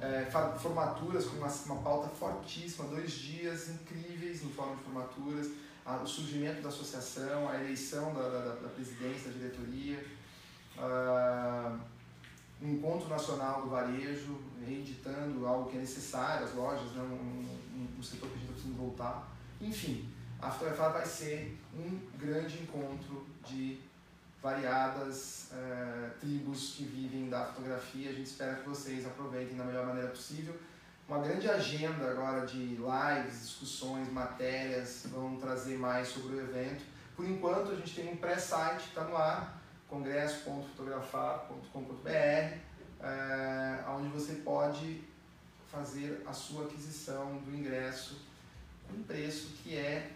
É, formaturas com uma, uma pauta fortíssima, dois dias incríveis em forma de formaturas, a, o surgimento da associação, a eleição da, da, da presidência, da diretoria, uh, um encontro nacional do varejo, reeditando algo que é necessário, as lojas, né, um, um, um setor que a gente está precisando voltar. Enfim, a Fotografar vai ser um grande encontro de variadas uh, tribos que vivem da fotografia. A gente espera que vocês aproveitem da melhor maneira possível. Uma grande agenda agora de lives, discussões, matérias, vão trazer mais sobre o evento. Por enquanto, a gente tem um pré-site que está no ar, congresso.fotografar.com.br, é, onde você pode fazer a sua aquisição do ingresso com preço que é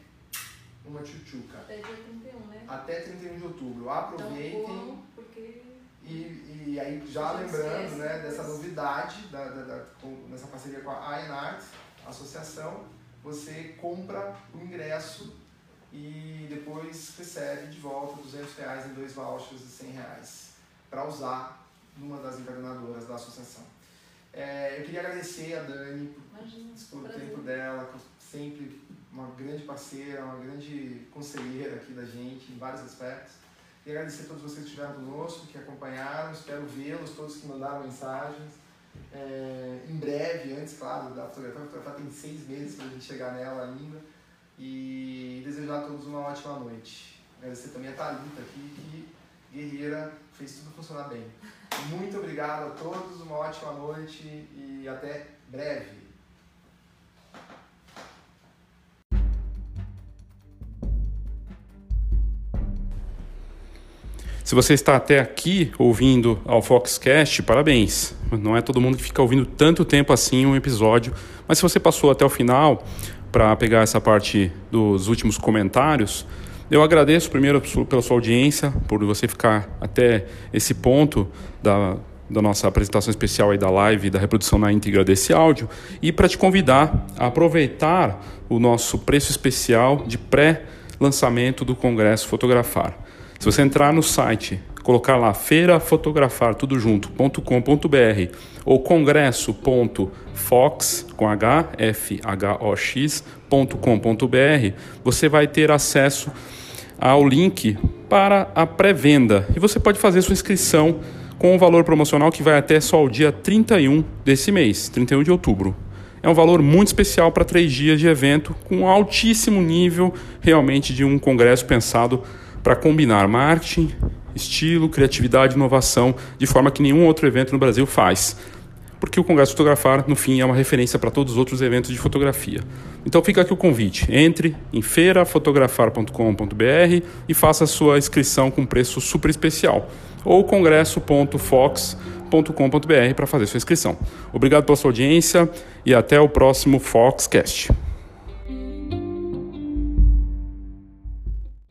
uma tchutchuca. Até dia 31, né? Até 31 de outubro. Aproveitem. Então, porque... E, e aí, já lembrando né, dessa novidade, da, da, da, com, nessa parceria com a Ainart, associação, você compra o ingresso e depois recebe de volta 200 reais em dois vouchers de 100 reais para usar numa das encadernadoras da associação. É, eu queria agradecer a Dani Imagina, pelo tempo dela, sempre uma grande parceira, uma grande conselheira aqui da gente em vários aspectos. E agradecer a todos vocês que estiveram conosco, que acompanharam, espero vê-los, todos que mandaram mensagens. É, em breve, antes, claro, da fotografia, a fotografia tem seis meses para a gente chegar nela ainda. E desejar a todos uma ótima noite. Agradecer também a Thalita aqui, que guerreira, fez tudo funcionar bem. Muito obrigado a todos, uma ótima noite e até breve. Se você está até aqui ouvindo ao Foxcast, parabéns. Não é todo mundo que fica ouvindo tanto tempo assim um episódio, mas se você passou até o final para pegar essa parte dos últimos comentários, eu agradeço primeiro pela sua audiência, por você ficar até esse ponto da, da nossa apresentação especial aí da live, da reprodução na íntegra desse áudio, e para te convidar a aproveitar o nosso preço especial de pré-lançamento do Congresso Fotografar. Se você entrar no site colocar lá feirafotografar tudo junto.com.br ou congresso.fox com h f h o x.com.br, você vai ter acesso ao link para a pré-venda e você pode fazer sua inscrição com um valor promocional que vai até só o dia 31 desse mês, 31 de outubro. É um valor muito especial para três dias de evento, com altíssimo nível realmente de um congresso pensado para combinar marketing, estilo, criatividade inovação de forma que nenhum outro evento no Brasil faz. Porque o Congresso Fotografar, no fim, é uma referência para todos os outros eventos de fotografia. Então fica aqui o convite. Entre em feirafotografar.com.br e faça sua inscrição com preço super especial. Ou congresso.fox.com.br para fazer sua inscrição. Obrigado pela sua audiência e até o próximo Foxcast.